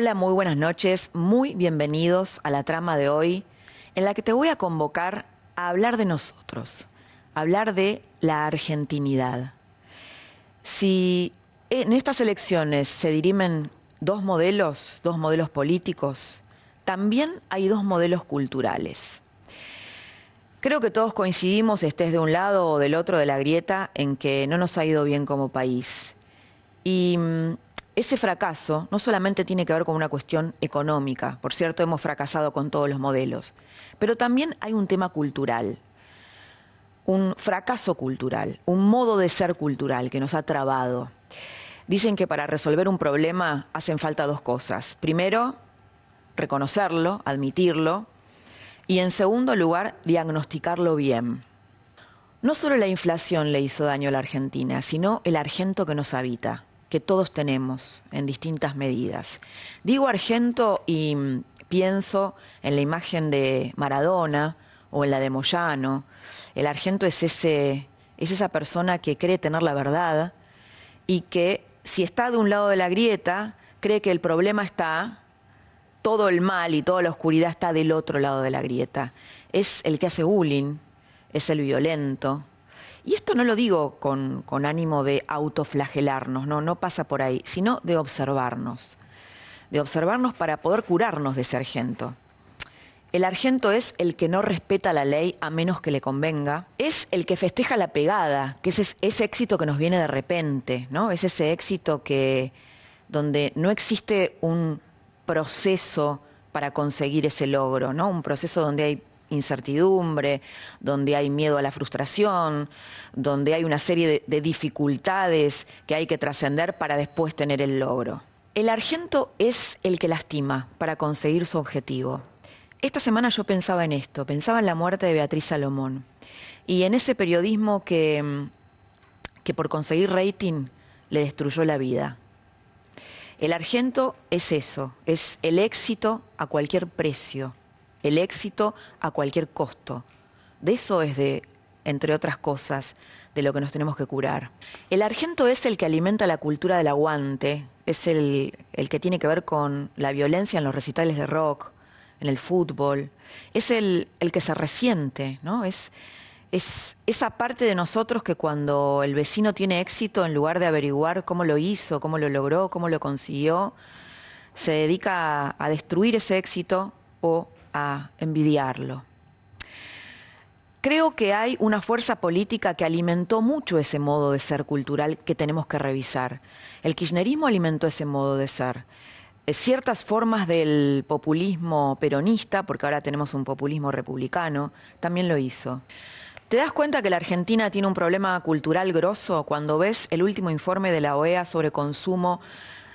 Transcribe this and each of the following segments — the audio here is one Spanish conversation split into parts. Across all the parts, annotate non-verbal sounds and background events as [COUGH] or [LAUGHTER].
Hola, muy buenas noches, muy bienvenidos a la trama de hoy, en la que te voy a convocar a hablar de nosotros, a hablar de la argentinidad. Si en estas elecciones se dirimen dos modelos, dos modelos políticos, también hay dos modelos culturales. Creo que todos coincidimos, estés de un lado o del otro de la grieta, en que no nos ha ido bien como país. Y mm, ese fracaso no solamente tiene que ver con una cuestión económica, por cierto, hemos fracasado con todos los modelos, pero también hay un tema cultural, un fracaso cultural, un modo de ser cultural que nos ha trabado. Dicen que para resolver un problema hacen falta dos cosas. Primero, reconocerlo, admitirlo, y en segundo lugar, diagnosticarlo bien. No solo la inflación le hizo daño a la Argentina, sino el argento que nos habita que todos tenemos en distintas medidas. Digo argento y pienso en la imagen de Maradona o en la de Moyano. El argento es, ese, es esa persona que cree tener la verdad y que si está de un lado de la grieta, cree que el problema está, todo el mal y toda la oscuridad está del otro lado de la grieta. Es el que hace bullying, es el violento, y esto no lo digo con, ánimo de autoflagelarnos, no, no pasa por ahí, sino de observarnos, de observarnos para poder curarnos de ese argento. El argento es el que no respeta la ley a menos que le convenga. Es el que festeja la pegada, que es ese éxito que nos viene de repente, ¿no? Es ese éxito que donde no existe un proceso para conseguir ese logro, ¿no? Un proceso donde hay incertidumbre, donde hay miedo a la frustración, donde hay una serie de, dificultades que hay que trascender para después tener el logro. El argento es el que lastima para conseguir su objetivo. Esta semana yo pensaba en esto, pensaba en la muerte de Beatriz Salomón y en ese periodismo que, que por conseguir rating le destruyó la vida. El argento es eso, es el éxito a cualquier precio, el éxito a cualquier costo. De eso es de, entre otras cosas, de lo que nos tenemos que curar. El argento es el que alimenta la cultura del aguante, es el, el que tiene que ver con la violencia en los recitales de rock, en el fútbol, es el, el que se resiente, ¿no? Es, es esa parte de nosotros que cuando el vecino tiene éxito, en lugar de averiguar cómo lo hizo, cómo lo logró, cómo lo consiguió, se dedica a, a destruir ese éxito o a envidiarlo. Creo que hay una fuerza política que alimentó mucho ese modo de ser cultural que tenemos que revisar. El kirchnerismo alimentó ese modo de ser. Eh, ciertas formas del populismo peronista, porque ahora tenemos un populismo republicano, también lo hizo. ¿Te das cuenta que la Argentina tiene un problema cultural grosso cuando ves el último informe de la OEA sobre consumo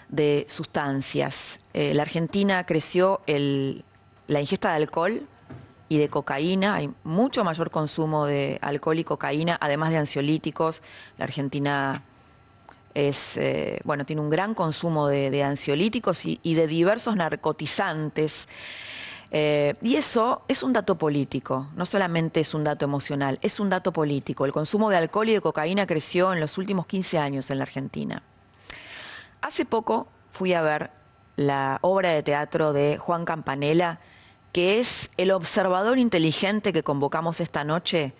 de sustancias? Eh, la Argentina creció el la ingesta de alcohol y de cocaína, hay mucho mayor consumo de alcohol y cocaína, además de ansiolíticos. La Argentina es, eh, bueno, tiene un gran consumo de, ansiolíticos y, de diversos narcotizantes. Eh, y eso es un dato político, no solamente es un dato emocional, es un dato político. El consumo de alcohol y de cocaína creció en los últimos 15 años en la Argentina. Hace poco fui a ver la obra de teatro de Juan Campanella, que es el observador inteligente que convocamos esta noche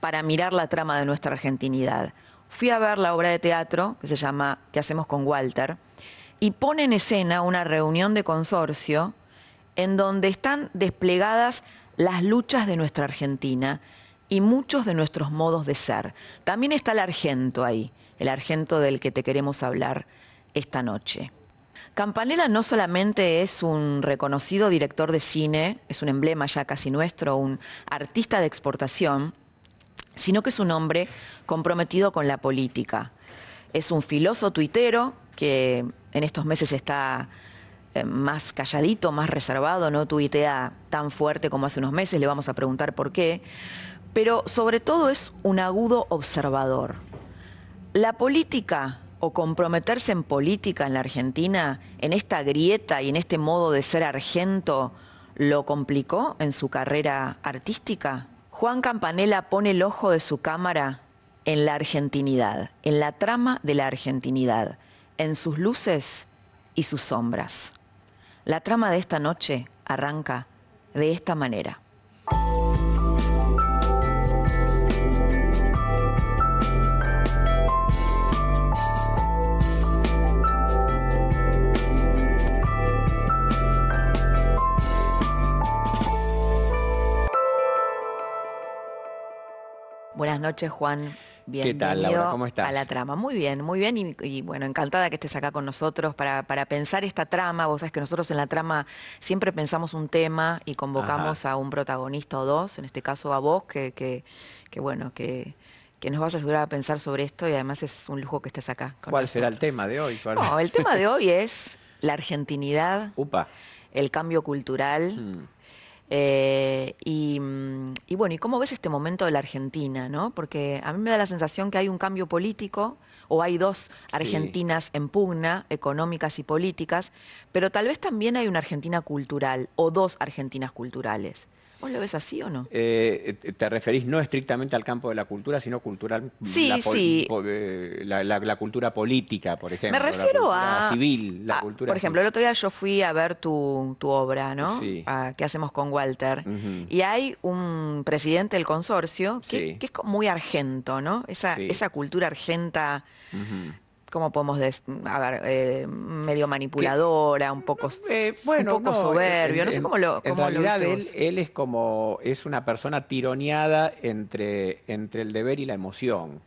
para mirar la trama de nuestra argentinidad. Fui a ver la obra de teatro que se llama ¿Qué hacemos con Walter? y pone en escena una reunión de consorcio en donde están desplegadas las luchas de nuestra Argentina y muchos de nuestros modos de ser. También está el argento ahí, el argento del que te queremos hablar esta noche. Campanella no solamente es un reconocido director de cine, es un emblema ya casi nuestro, un artista de exportación, sino que es un hombre comprometido con la política. Es un filoso tuitero que en estos meses está eh, más calladito, más reservado, no tuitea tan fuerte como hace unos meses, le vamos a preguntar por qué, pero sobre todo es un agudo observador. La política o comprometerse en política en la Argentina, en esta grieta y en este modo de ser argento, lo complicó en su carrera artística? Juan Campanella pone el ojo de su cámara en la argentinidad, en la trama de la argentinidad, en sus luces y sus sombras. La trama de esta noche arranca de esta manera. Buenas noches, Juan. ¿Qué tal, Laura? ¿Cómo estás? A la trama. Muy bien, muy bien. Y, bueno, encantada que estés acá con nosotros para, para, pensar esta trama. Vos sabés que nosotros en la trama siempre pensamos un tema y convocamos a un protagonista o dos, en este caso a vos, que, que, que bueno, que, que nos vas a ayudar a pensar sobre esto y además es un lujo que estés acá. ¿Cuál será el tema de hoy? No, el tema de [LAUGHS] hoy es la argentinidad, Upa. el cambio cultural. Mm. Eh, mm, y, bueno, ¿y cómo ves este momento de la Argentina? ¿no? Porque a mí me da la sensación que hay un cambio político o hay dos Argentinas en pugna, económicas y políticas, pero tal vez también hay una Argentina cultural o dos Argentinas culturales. ¿Vos lo ves así o no? Eh, ¿Te referís no estrictamente al campo de la cultura, sino cultural? Sí, la, sí. Eh, la, cultura política, por ejemplo. Me refiero a... civil, la cultura Por ejemplo, el otro día yo fui a ver tu, obra, ¿no? Sí. ¿Qué hacemos con Walter? Y hay un presidente del consorcio que, es muy argento, ¿no? Esa, esa cultura argenta... ¿cómo podemos decir? A ver, eh, medio manipuladora, un poco, eh, bueno, un poco soberbio, no sé cómo lo En realidad él, él, es como, es una persona tironeada entre, entre el deber y la emoción,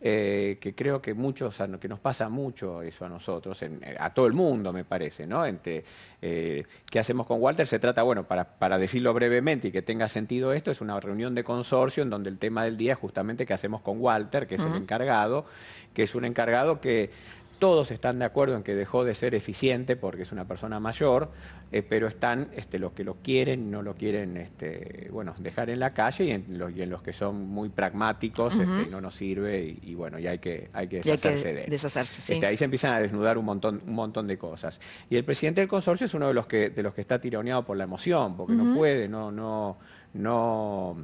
eh, que creo que muchos, que nos pasa mucho eso a nosotros, a todo el mundo me parece, ¿no? Entre, ¿Qué hacemos con Walter? Se trata, bueno, para, para decirlo brevemente y que tenga sentido esto, es una reunión de consorcio en donde el tema del día es justamente qué hacemos con Walter, que es el encargado, que es un encargado que todos están de acuerdo en que dejó de ser eficiente porque es una persona mayor, eh, pero están este, los que lo quieren no lo quieren este, bueno, dejar en la calle y en, los, y en los que son muy pragmáticos este, no nos sirve y, bueno, y hay que, hay que deshacerse de deshacerse, sí. Este, ahí se empiezan a desnudar un montón, un montón de cosas. Y el presidente del consorcio es uno de los que, de los que está tironeado por la emoción, porque no puede, no, no, no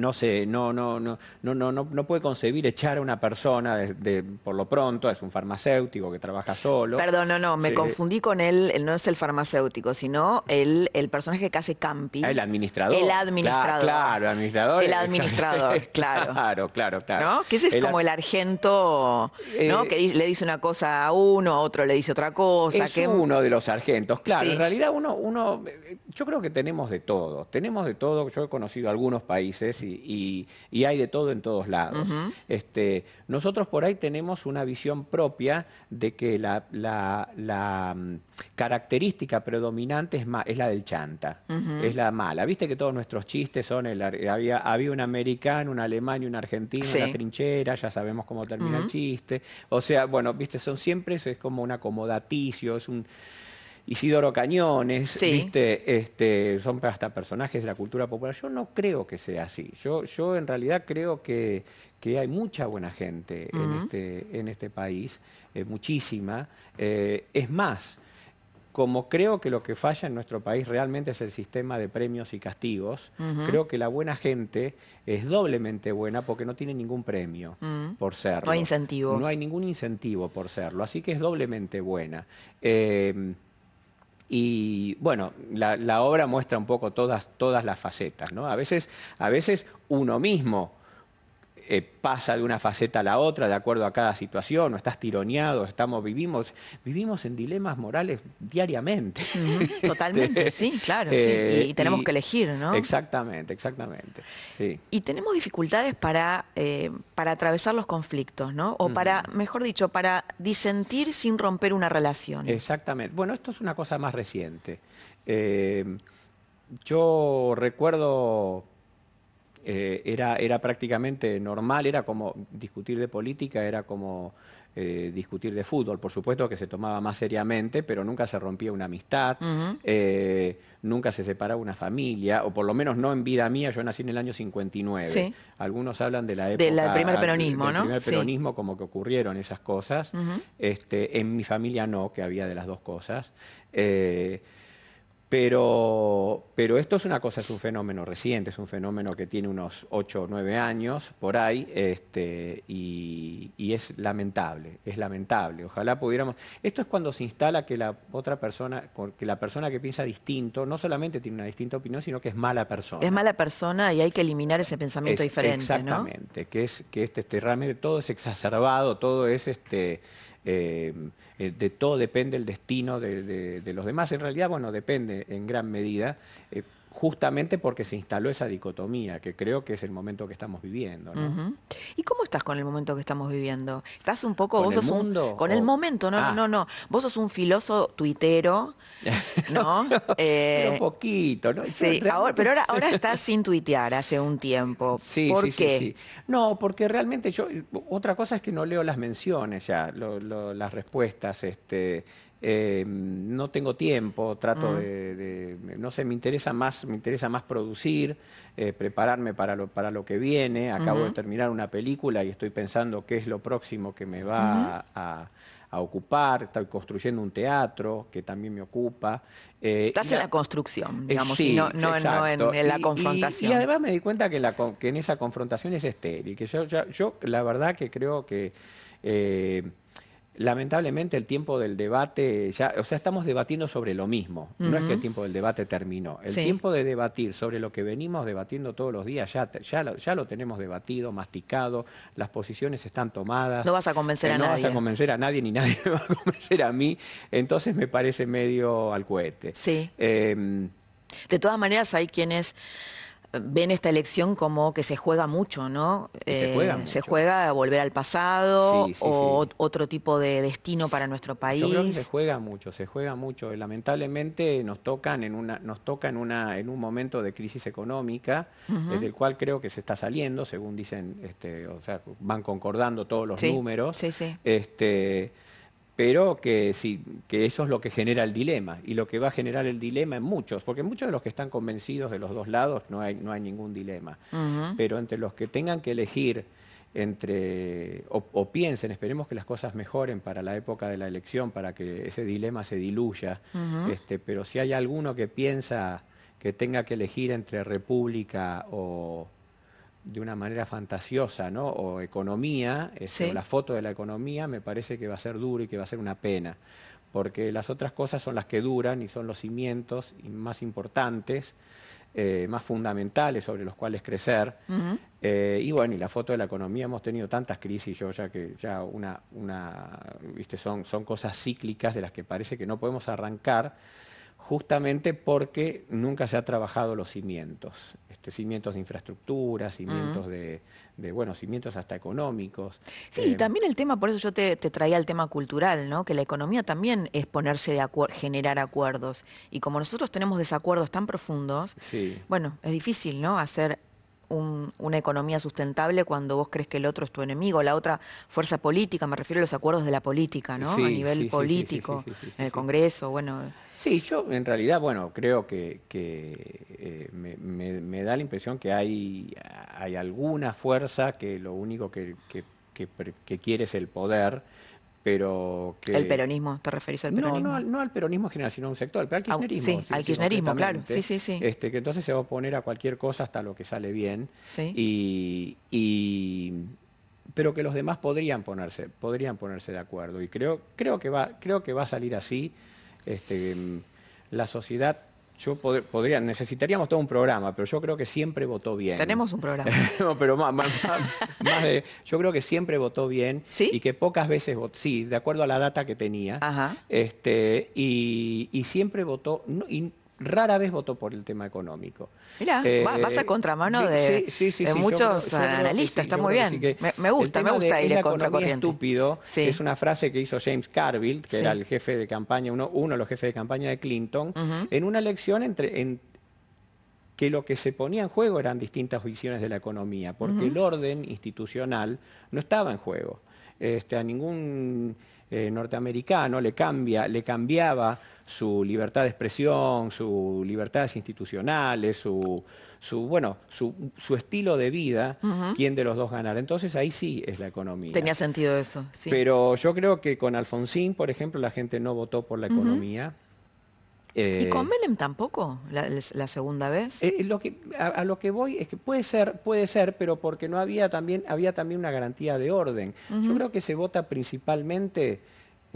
no se, no, no, no, no, no, no puede concebir echar a una persona de, por lo pronto, es un farmacéutico que trabaja solo. Perdón, no, no, me confundí con él, él no es el farmacéutico, sino el, el personaje que hace Campi. Ah, el administrador. El administrador. Claro, el administrador. El administrador, [LAUGHS] claro. claro, claro, claro. ¿No? Que ese es como el argento, ¿no? Eh, que le dice una cosa a uno, a otro le dice otra cosa. Es uno de los sargentos, claro. En realidad uno, uno, yo creo que tenemos de todo, tenemos de todo. Yo he conocido algunos países y, hay de todo en todos lados. este, nosotros por ahí tenemos una visión propia de que la, la, mm, característica predominante es, es la del chanta, es la mala. Viste que todos nuestros chistes son, el, había, había un americano, un alemán y un argentino en la trinchera, ya sabemos cómo termina el chiste. O sea, bueno, viste, son siempre, eso es como un acomodaticio, es un... Isidoro Cañones, ¿viste? Este, son hasta personajes de la cultura popular. Yo no creo que sea así. Yo, yo en realidad creo que, que hay mucha buena gente en, este, en este país, eh, muchísima. Eh, es más, como creo que lo que falla en nuestro país realmente es el sistema de premios y castigos, creo que la buena gente es doblemente buena porque no tiene ningún premio por serlo. No hay incentivos. No hay ningún incentivo por serlo, así que es doblemente buena. Eh, y bueno, la, obra muestra un poco todas, todas las facetas, ¿no? A veces, a veces uno mismo eh, pasa de una faceta a la otra de acuerdo a cada situación, o estás tironeado, estamos, vivimos, vivimos en dilemas morales diariamente. [LAUGHS] Totalmente, sí, claro, eh, Y, tenemos que elegir, ¿no? Exactamente, exactamente. Y tenemos dificultades para, eh, para atravesar los conflictos, ¿no? O para, mejor dicho, para disentir sin romper una relación. Exactamente. Bueno, esto es una cosa más reciente. yo recuerdo eh, era, era prácticamente normal, era como discutir de política, era como eh, discutir de fútbol. Por supuesto que se tomaba más seriamente, pero nunca se rompía una amistad, eh, nunca se separaba una familia, o por lo menos no en vida mía, yo nací en el año 59. Algunos hablan de la época... Del primer peronismo, del primer peronismo, como que ocurrieron esas cosas. este, en mi familia no, que había de las dos cosas. Eh, pero, pero esto es una cosa, es un fenómeno reciente, es un fenómeno que tiene unos 8 o 9 años por ahí, este, y, es lamentable, es lamentable. Ojalá pudiéramos. Esto es cuando se instala que la otra persona, que la persona que piensa distinto, no solamente tiene una distinta opinión, sino que es mala persona. Es mala persona y hay que eliminar ese pensamiento diferente. Exactamente, que es que este, este, realmente todo es exacerbado, todo es este eh, eh, de todo depende el destino de, los demás. En realidad, bueno, depende en gran medida. Eh, justamente porque se instaló esa dicotomía, que creo que es el momento que estamos viviendo. ¿Y cómo estás con el momento que estamos viviendo? ¿Estás un poco, ¿Con vos el sos mundo, un, con el momento, no, no, no, no, vos sos un filoso tuitero, [LAUGHS] ¿no? pero un poquito, ¿no? Sí, ahora, pero ahora, ahora [LAUGHS] estás sin tuitear hace un tiempo. Sí, ¿Por sí, qué? Sí, No, porque realmente yo, otra cosa es que no leo las menciones ya, las respuestas, este eh, no tengo tiempo, trato mm. de, no sé, me interesa más, me interesa más producir, eh, prepararme para lo, para lo que viene. Acabo de terminar una película y estoy pensando qué es lo próximo que me va a, ocupar. Estoy construyendo un teatro que también me ocupa. Eh, Estás en la construcción, eh, digamos, no, en, la confrontación. Y, además me di cuenta que, la, que en esa confrontación es estéril, que yo, yo la verdad que creo que lamentablemente el tiempo del debate, ya, o sea, estamos debatiendo sobre lo mismo. No es que el tiempo del debate terminó. El tiempo de debatir sobre lo que venimos debatiendo todos los días, ya, ya, lo, ya lo tenemos debatido, masticado, las posiciones están tomadas. No vas a convencer a nadie. No vas a convencer a nadie ni nadie [LAUGHS] me va a convencer a mí. Entonces me parece medio al cohete. Sí. Em, de todas maneras, hay quienes ven esta elección como que se juega mucho, ¿no? se juega eh, Se juega a volver al pasado o otro tipo de destino para nuestro país. Yo creo que se juega mucho, se juega mucho. Lamentablemente nos tocan en una, nos toca en una, en un momento de crisis económica, desde el cual creo que se está saliendo, según dicen, este, o sea, van concordando todos los números. Sí, sí. Este, pero que, sí, que eso es lo que genera el dilema y lo que va a generar el dilema en muchos, porque muchos de los que están convencidos de los dos lados no hay, no hay ningún dilema, pero entre los que tengan que elegir entre o, piensen, esperemos que las cosas mejoren para la época de la elección, para que ese dilema se diluya, este, pero si hay alguno que piensa que tenga que elegir entre república o, de una manera fantasiosa, ¿no? O economía, este, la foto de la economía, me parece que va a ser duro y que va a ser una pena, porque las otras cosas son las que duran y son los cimientos más importantes, eh, más fundamentales sobre los cuales crecer. Eh, y bueno, y la foto de la economía hemos tenido tantas crisis, yo ya que ya una, una, viste, son, son cosas cíclicas de las que parece que no podemos arrancar justamente porque nunca se ha trabajado los cimientos, este, cimientos de infraestructura, cimientos de, bueno, cimientos hasta económicos. Sí, y eh, también el tema, por eso yo te, traía el tema cultural, ¿no? Que la economía también es ponerse de acuerdo, generar acuerdos. Y como nosotros tenemos desacuerdos tan profundos, bueno, es difícil, ¿no? Hacer una economía sustentable cuando vos crees que el otro es tu enemigo, la otra fuerza política, me refiero a los acuerdos de la política, ¿no? a nivel político, en el Congreso, bueno. Sí, yo en realidad, bueno, creo que, eh, me, da la impresión que hay, hay alguna fuerza que lo único que, que quiere es el poder pero que... ¿El peronismo? ¿Te referís al peronismo? No, no, al peronismo en general, sino a un sector, pero al kirchnerismo. sí, al kirchnerismo, claro. Sí, sí, sí. Este, que entonces se va a oponer a cualquier cosa hasta lo que sale bien. Sí. Y, y, pero que los demás podrían ponerse, podrían ponerse de acuerdo. Y creo, creo, que, va, creo que va a salir así. Este, la sociedad yo podría, necesitaríamos todo un programa, pero yo creo que siempre votó bien. Tenemos un programa. [LAUGHS] no, pero más, de, yo creo que siempre votó bien y que pocas veces votó, sí, de acuerdo a la data que tenía, Ajá. este, y, y siempre votó, rara vez votó por el tema económico. Mira, eh, vas a contramano de, muchos analistas, está muy bien. me, gusta, me gusta ir de estúpido es una frase que hizo James Carville, que era el jefe de campaña, uno, uno de los jefes de campaña de Clinton, en una elección entre, que lo que se ponía en juego eran distintas visiones de la economía, porque el orden institucional no estaba en juego. Este, a ningún eh, norteamericano le, cambia, le cambiaba su libertad de expresión, sus libertades institucionales, su, su bueno, su, su, estilo de vida, quién de los dos ganara. Entonces ahí sí es la economía. Tenía sentido eso, sí. Pero yo creo que con Alfonsín, por ejemplo, la gente no votó por la economía. ¿Y con eh, Menem tampoco, la, segunda vez? Eh, lo que, a, lo que voy es que puede ser, puede ser, pero porque no había también, había también una garantía de orden. Yo creo que se vota principalmente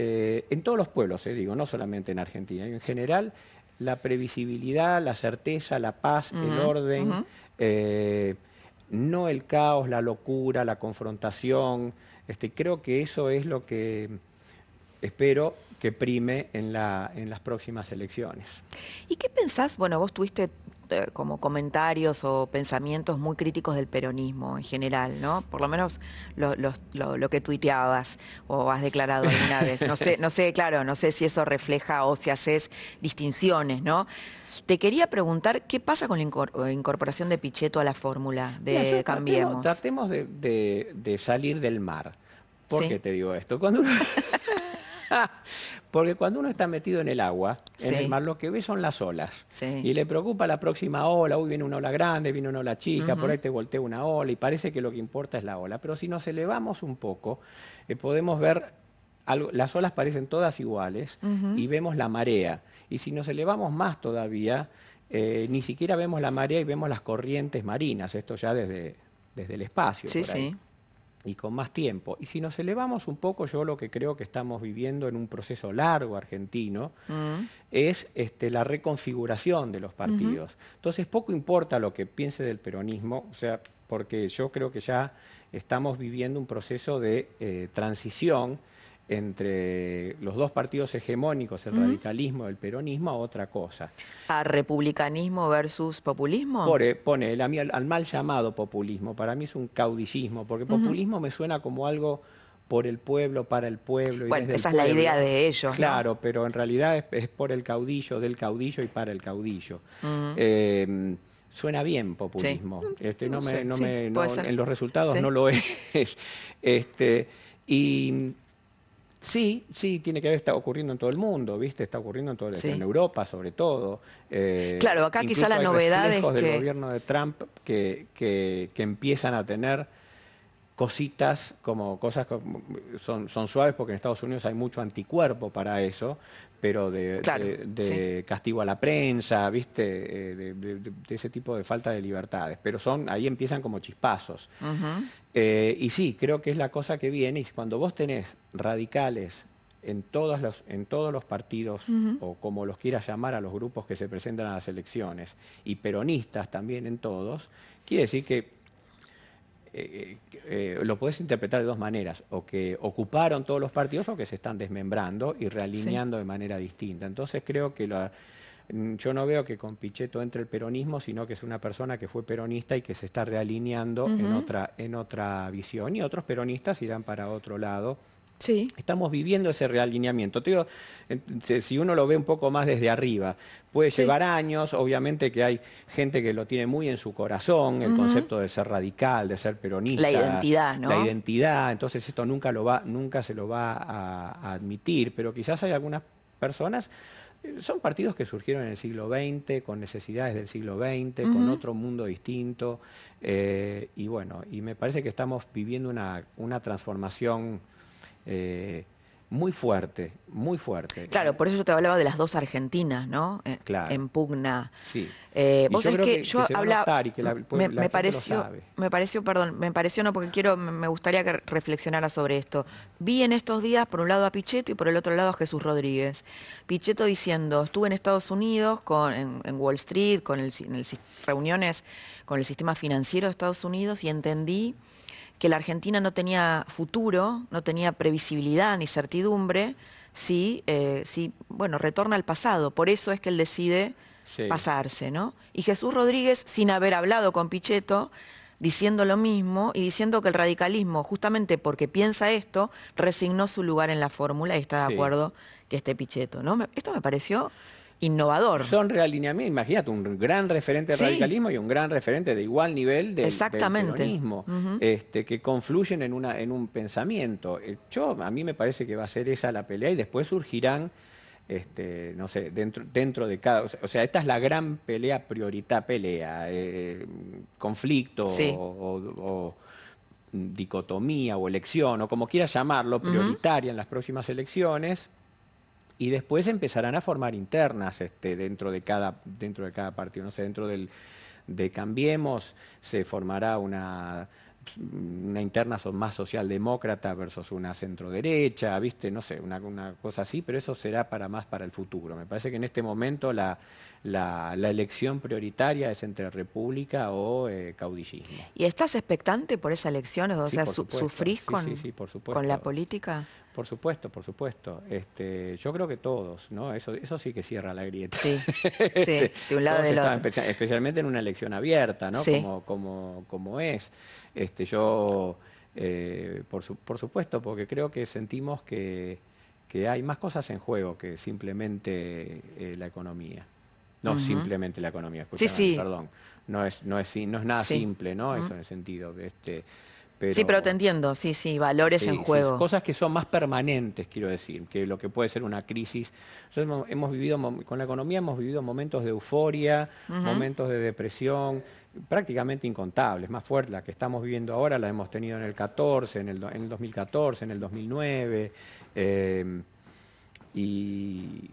eh, en todos los pueblos, digo, no solamente en Argentina, en general la previsibilidad, la certeza, la paz, el orden, no el caos, la locura, la confrontación. Este, creo que eso es lo que espero que prime en, la, en las próximas elecciones. ¿Y qué pensás? Bueno, vos tuviste eh, como comentarios o pensamientos muy críticos del peronismo en general, ¿no? Por lo menos lo, lo, que tuiteabas o has declarado alguna vez. No sé, no sé, claro, no sé si eso refleja o si haces distinciones, ¿no? Te quería preguntar qué pasa con la incorporación de Pichetto a la fórmula de Cambiemos. Tratemos, de, salir del mar. ¿Por qué te digo esto? Cuando [LAUGHS] [LAUGHS] Porque cuando uno está metido en el agua, en el mar, lo que ve son las olas. Y le preocupa la próxima ola, uy, viene una ola grande, viene una ola chica, por ahí te voltea una ola y parece que lo que importa es la ola. Pero si nos elevamos un poco, eh, podemos ver, las olas parecen todas iguales y vemos la marea. Y si nos elevamos más todavía, eh, ni siquiera vemos la marea y vemos las corrientes marinas, esto ya desde, desde el espacio. Sí, sí y con más tiempo. Y si nos elevamos un poco, yo lo que creo que estamos viviendo en un proceso largo argentino mm. es este, la reconfiguración de los partidos. Entonces, poco importa lo que piense del peronismo, o sea, porque yo creo que ya estamos viviendo un proceso de eh, transición entre los dos partidos hegemónicos, el radicalismo y el peronismo, a otra cosa. ¿A republicanismo versus populismo? pone al, mal llamado populismo, para mí es un caudillismo, porque populismo me suena como algo por el pueblo, para el pueblo. Y bueno, esa es la idea de ellos. Claro, pero en realidad es, por el caudillo, del caudillo y para el caudillo. Em, suena bien populismo. Este, no, me, no me, en los resultados no lo [LAUGHS] es. Este, y Sí, sí, tiene que ver, está ocurriendo en todo el mundo, ¿viste? Está ocurriendo en, todo, en Europa, sobre todo. Eh, claro, acá quizá la novedad es que... del gobierno de Trump que, que, que empiezan a tener cositas como cosas que son, son suaves porque en Estados Unidos hay mucho anticuerpo para eso, pero de, castigo a la prensa, ¿viste? Eh, de, ese tipo de falta de libertades. Pero son, ahí empiezan como chispazos. Eh, y sí, creo que es la cosa que viene. Y cuando vos tenés radicales en todos los, en todos los partidos, o como los quieras llamar a los grupos que se presentan a las elecciones, y peronistas también en todos, quiere decir que eh, eh, lo puedes interpretar de dos maneras, o que ocuparon todos los partidos o que se están desmembrando y realineando de manera distinta. Entonces creo que mm, yo no veo que con Pichetto entre el peronismo, sino que es una persona que fue peronista y que se está realineando en, otra, en otra visión. Y otros peronistas irán para otro lado Estamos viviendo ese realineamiento. si uno lo ve un poco más desde arriba, puede llevar años, obviamente que hay gente que lo tiene muy en su corazón, el concepto de ser radical, de ser peronista. La identidad, ¿no? La identidad, entonces esto nunca, lo va, nunca se lo va a, admitir, pero quizás hay algunas personas eh, son partidos que surgieron en el siglo XX, con necesidades del siglo XX, con otro mundo distinto. Eh, y bueno, y me parece que estamos viviendo una, una transformación eh, muy fuerte, muy fuerte. Claro, por eso yo te hablaba de las dos Argentinas, ¿no? Eh, claro. En pugna. Sí. Eh, vos sabés que, yo hablaba. me, pareció, me pareció, perdón, me pareció no porque quiero, me gustaría que reflexionara sobre esto. Vi en estos días, por un lado a Pichetto y por el otro lado a Jesús Rodríguez. Pichetto diciendo, estuve en Estados Unidos, con, en, Wall Street, con el, en reuniones con el sistema financiero de Estados Unidos y entendí que la Argentina no tenía futuro, no tenía previsibilidad ni certidumbre, si, eh, si bueno, retorna al pasado. Por eso es que él decide pasarse, ¿no? Y Jesús Rodríguez, sin haber hablado con Pichetto, diciendo lo mismo y diciendo que el radicalismo, justamente porque piensa esto, resignó su lugar en la fórmula y está de acuerdo que esté Pichetto, ¿no? Esto me pareció innovador. Son realineamientos, imagínate, un gran referente del radicalismo y un gran referente de igual nivel del, Exactamente. este, que confluyen en, una, en un pensamiento. Eh, yo, a mí me parece que va a ser esa la pelea y después surgirán este, no sé, dentro, dentro de cada... O sea, esta es la gran pelea, prioridad, pelea, eh, conflicto o, dicotomía o elección, o como quieras llamarlo, prioritaria en las próximas elecciones, y después empezarán a formar internas este, dentro, de cada, dentro de cada partido. No sé, dentro del, de Cambiemos se formará una una interna más socialdemócrata versus una centroderecha, ¿viste? No sé, una, una, cosa así, pero eso será para más para el futuro. Me parece que en este momento la, la, elección prioritaria es entre república o eh, caudillismo. ¿Y estás expectante por esa elección? O sea, ¿sufrís con, con la política? Por supuesto, por supuesto. Este, yo creo que todos, ¿no? Eso, eso sí que cierra la grieta. Sí, [LAUGHS] este, de un lado del otro. Especialmente en una elección abierta, ¿no? Como, como, como es. Este, yo, eh, por, por supuesto, porque creo que sentimos que, que hay más cosas en juego que simplemente eh, la economía. No simplemente la economía, sí, sí. perdón. No es, no es, no es nada simple, ¿no? Eso en el sentido. de Sí, pero te entiendo, sí, sí, valores en juego. cosas que son más permanentes, quiero decir, que lo que puede ser una crisis. hemos, vivido, con la economía hemos vivido momentos de euforia, momentos de depresión, prácticamente incontables, más fuerte la que estamos viviendo ahora la hemos tenido en el 14, en el, en el 2014, en el 2009, eh, y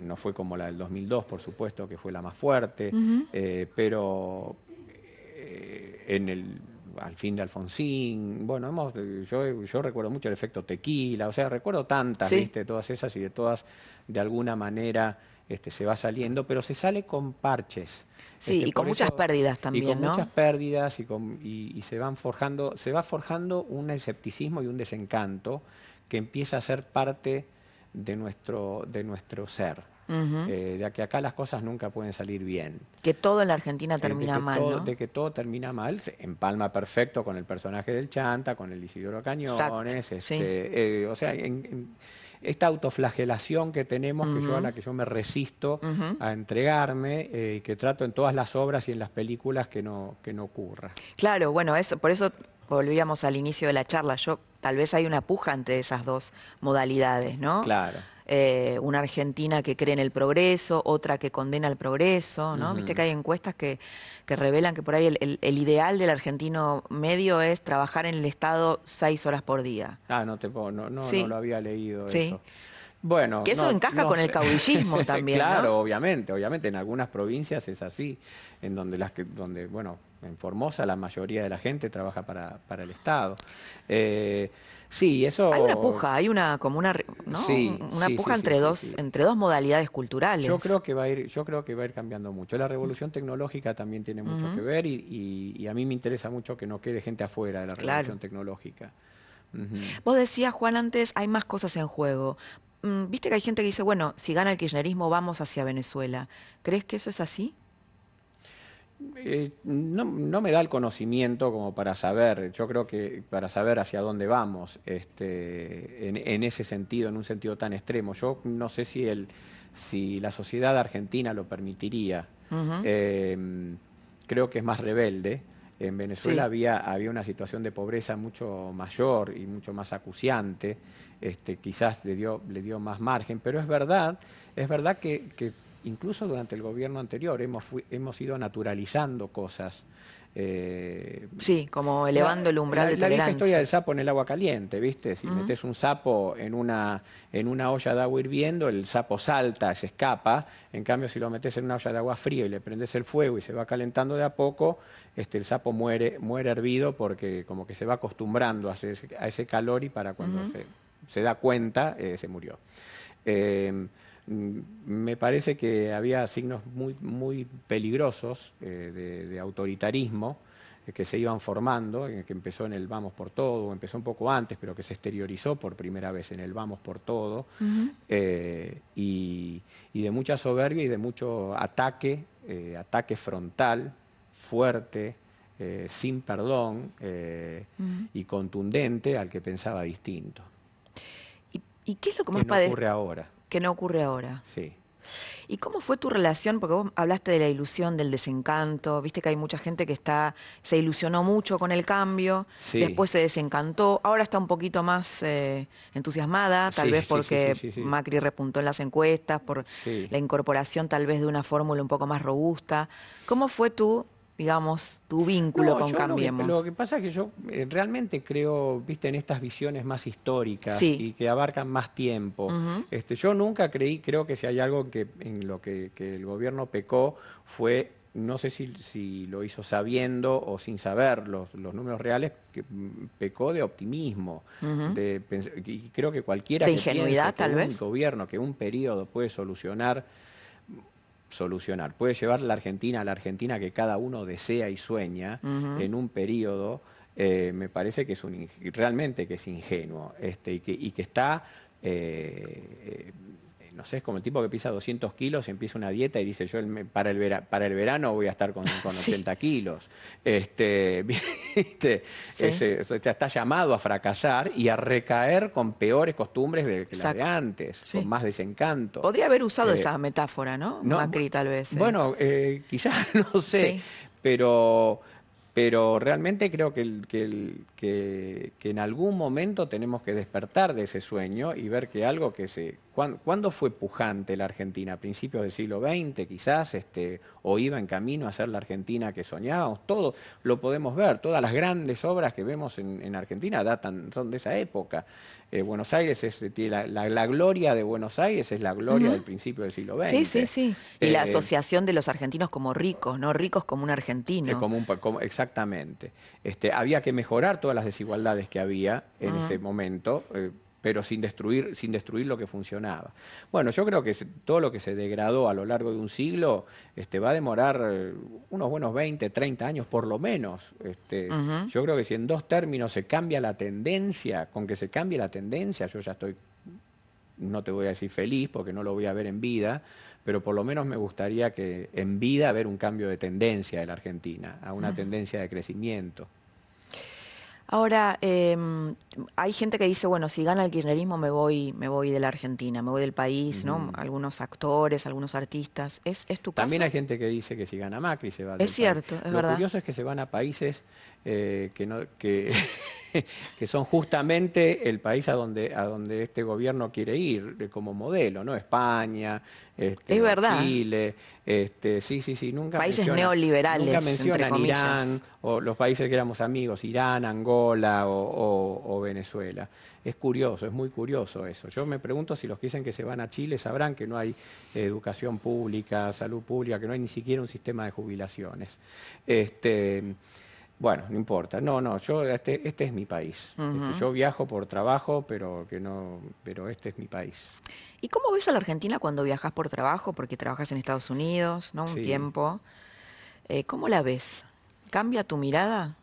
no fue como la del 2002, por supuesto, que fue la más fuerte, eh, pero eh, en el al fin de Alfonsín, bueno, hemos, yo, yo recuerdo mucho el efecto tequila, o sea, recuerdo tantas, ¿viste? todas esas y de todas, de alguna manera, este, se va saliendo, pero se sale con parches. Sí, este, y con muchas pérdidas también, y con muchas pérdidas y, con, y, se van forjando, se va forjando un escepticismo y un desencanto que empieza a ser parte de nuestro, de nuestro ser. Eh, ya que acá las cosas nunca pueden salir bien. Que todo en la Argentina termina mal, ¿no? De que todo termina mal, se empalma perfecto con el personaje del Chanta, con el Isidoro Cañones, este, eh, o sea, esta autoflagelación que tenemos, que yo a la que yo me resisto a entregarme eh, y que trato en todas las obras y en las películas que no, que no ocurra. Claro, bueno, eso, por eso volvíamos al inicio de la charla. Yo tal vez hay una puja entre esas dos modalidades, ¿no? Claro. Eh, una Argentina que cree en el progreso, otra que condena el progreso, ¿no? Viste que hay encuestas que, que revelan que por ahí el, ideal del argentino medio es trabajar en el Estado seis horas por día. Ah, no, te no, no, no lo había leído eso. Bueno, que eso encaja con el caudillismo [LAUGHS] también. claro, obviamente, obviamente en algunas provincias es así, en donde las que, donde, bueno, en Formosa la mayoría de la gente trabaja para, para el Estado. Eh, Sí, eso. Hay una puja, hay una como una, ¿no? una puja entre dos entre dos modalidades culturales. Yo creo que va a ir, yo creo que va a ir cambiando mucho. La revolución tecnológica también tiene mucho que ver y, a mí me interesa mucho que no quede gente afuera de la revolución tecnológica. Vos decías, Juan, antes hay más cosas en juego. Mm, viste que hay gente que dice, bueno, si gana el kirchnerismo vamos hacia Venezuela. ¿Crees que eso es así? Eh, no, no, me da el conocimiento como para saber, yo creo que para saber hacia dónde vamos, este, en, ese sentido, en un sentido tan extremo. Yo no sé si, el, si la sociedad argentina lo permitiría. Em, creo que es más rebelde. En Venezuela había, había una situación de pobreza mucho mayor y mucho más acuciante. Este, quizás le dio, le dio más margen, pero es verdad, es verdad que, que incluso durante el gobierno anterior hemos, hemos ido naturalizando cosas. Eh, sí, como elevando el umbral de tolerancia. La historia del sapo en el agua caliente, ¿viste? Si metes un sapo en una, en una olla de agua hirviendo, el sapo salta, se escapa. En cambio, si lo metes en una olla de agua fría y le prendes el fuego y se va calentando de a poco, este, el sapo muere, muere hervido porque como que se va acostumbrando a ese, a ese calor y para cuando se, se, da cuenta, eh, se murió. Eh, me parece que había signos muy, muy peligrosos eh, de, autoritarismo eh, que se iban formando, que empezó en el vamos por todo, empezó un poco antes, pero que se exteriorizó por primera vez en el vamos por todo, eh, y, de mucha soberbia y de mucho ataque, ataque frontal, fuerte, sin perdón y contundente al que pensaba distinto. ¿Y, qué es lo que más ocurre ahora? Que no ocurre ahora. Sí. ¿Y cómo fue tu relación? Porque vos hablaste de la ilusión, del desencanto, viste que hay mucha gente que está, se ilusionó mucho con el cambio, después se desencantó, ahora está un poquito más eh, entusiasmada, tal vez porque Macri repuntó en las encuestas, por la incorporación tal vez de una fórmula un poco más robusta. ¿Cómo fue tu digamos, tu vínculo con Cambiemos. Lo que, pasa es que yo eh, realmente creo, viste, en estas visiones más históricas y que abarcan más tiempo. este, yo nunca creí, creo que si hay algo que en lo que, el gobierno pecó fue no sé si, si, lo hizo sabiendo o sin saber los, los números reales, que mm, pecó de optimismo. de, y creo que cualquiera que piense que un gobierno, que un periodo puede solucionar solucionar. Puede llevar la Argentina a la Argentina que cada uno desea y sueña en un periodo, eh, me parece que es un, realmente que es ingenuo este, y, que, y que está eh, no sé, es como el tipo que pisa 200 kilos y empieza una dieta y dice, yo para, el para el verano voy a estar con, 80 [LAUGHS] kilos. Este, [LAUGHS] está llamado a fracasar y a recaer con peores costumbres de, que las de antes, con más desencanto. Podría haber usado eh, esa metáfora, ¿no? Macri tal vez. ¿eh? Bueno, eh, quizás, [LAUGHS] no sé, pero pero realmente creo que, que, en algún momento tenemos que despertar de ese sueño y ver que algo que se... ¿Cuándo, fue pujante la Argentina? ¿A principios del siglo XX quizás? Este, ¿O iba en camino a ser la Argentina que soñábamos? Todo lo podemos ver, todas las grandes obras que vemos en, Argentina datan, son de esa época. Eh, Buenos Aires es la, gloria de Buenos Aires es la gloria del principio del siglo XX. Sí, sí, sí. Y la eh, asociación de los argentinos como ricos, ¿no? Ricos como un argentino. Eh, como un, exactamente. Este, había que mejorar todas las desigualdades que había en ese momento pero sin destruir, sin destruir lo que funcionaba. Bueno, yo creo que todo lo que se degradó a lo largo de un siglo este, va a demorar eh, unos buenos 20, 30 años por lo menos. Este, Yo creo que si en dos términos se cambia la tendencia, con que se cambie la tendencia, yo ya estoy, no te voy a decir feliz porque no lo voy a ver en vida, pero por lo menos me gustaría que en vida ver un cambio de tendencia de la Argentina, a una tendencia de crecimiento. Ahora, em, hay gente que dice, bueno, si gana el kirchnerismo me voy, me voy de la Argentina, me voy del país, ¿no? Algunos actores, algunos artistas. ¿Es, es tu caso? También hay gente que dice que si gana Macri se va del Es cierto, es verdad. Lo curioso es que se van a países eh, que, no, que, [LAUGHS] que son justamente el país a donde, a donde este gobierno quiere ir como modelo, ¿no? España, este, Chile, este, sí, sí, sí, nunca países neoliberales, nunca mencionan Irán o los países que éramos amigos, Irán, Angola o, Venezuela. Es curioso, es muy curioso eso. Yo me pregunto si los que dicen que se van a Chile sabrán que no hay educación pública, salud pública, que no hay ni siquiera un sistema de jubilaciones. Este, bueno, no importa. No, no, yo este, este es mi país. Este, yo viajo por trabajo, pero que no, pero este es mi país. ¿Y cómo ves a la Argentina cuando viajas por trabajo? Porque trabajas en Estados Unidos, ¿no? Un tiempo. Eh, ¿Cómo la ves? ¿Cambia tu mirada?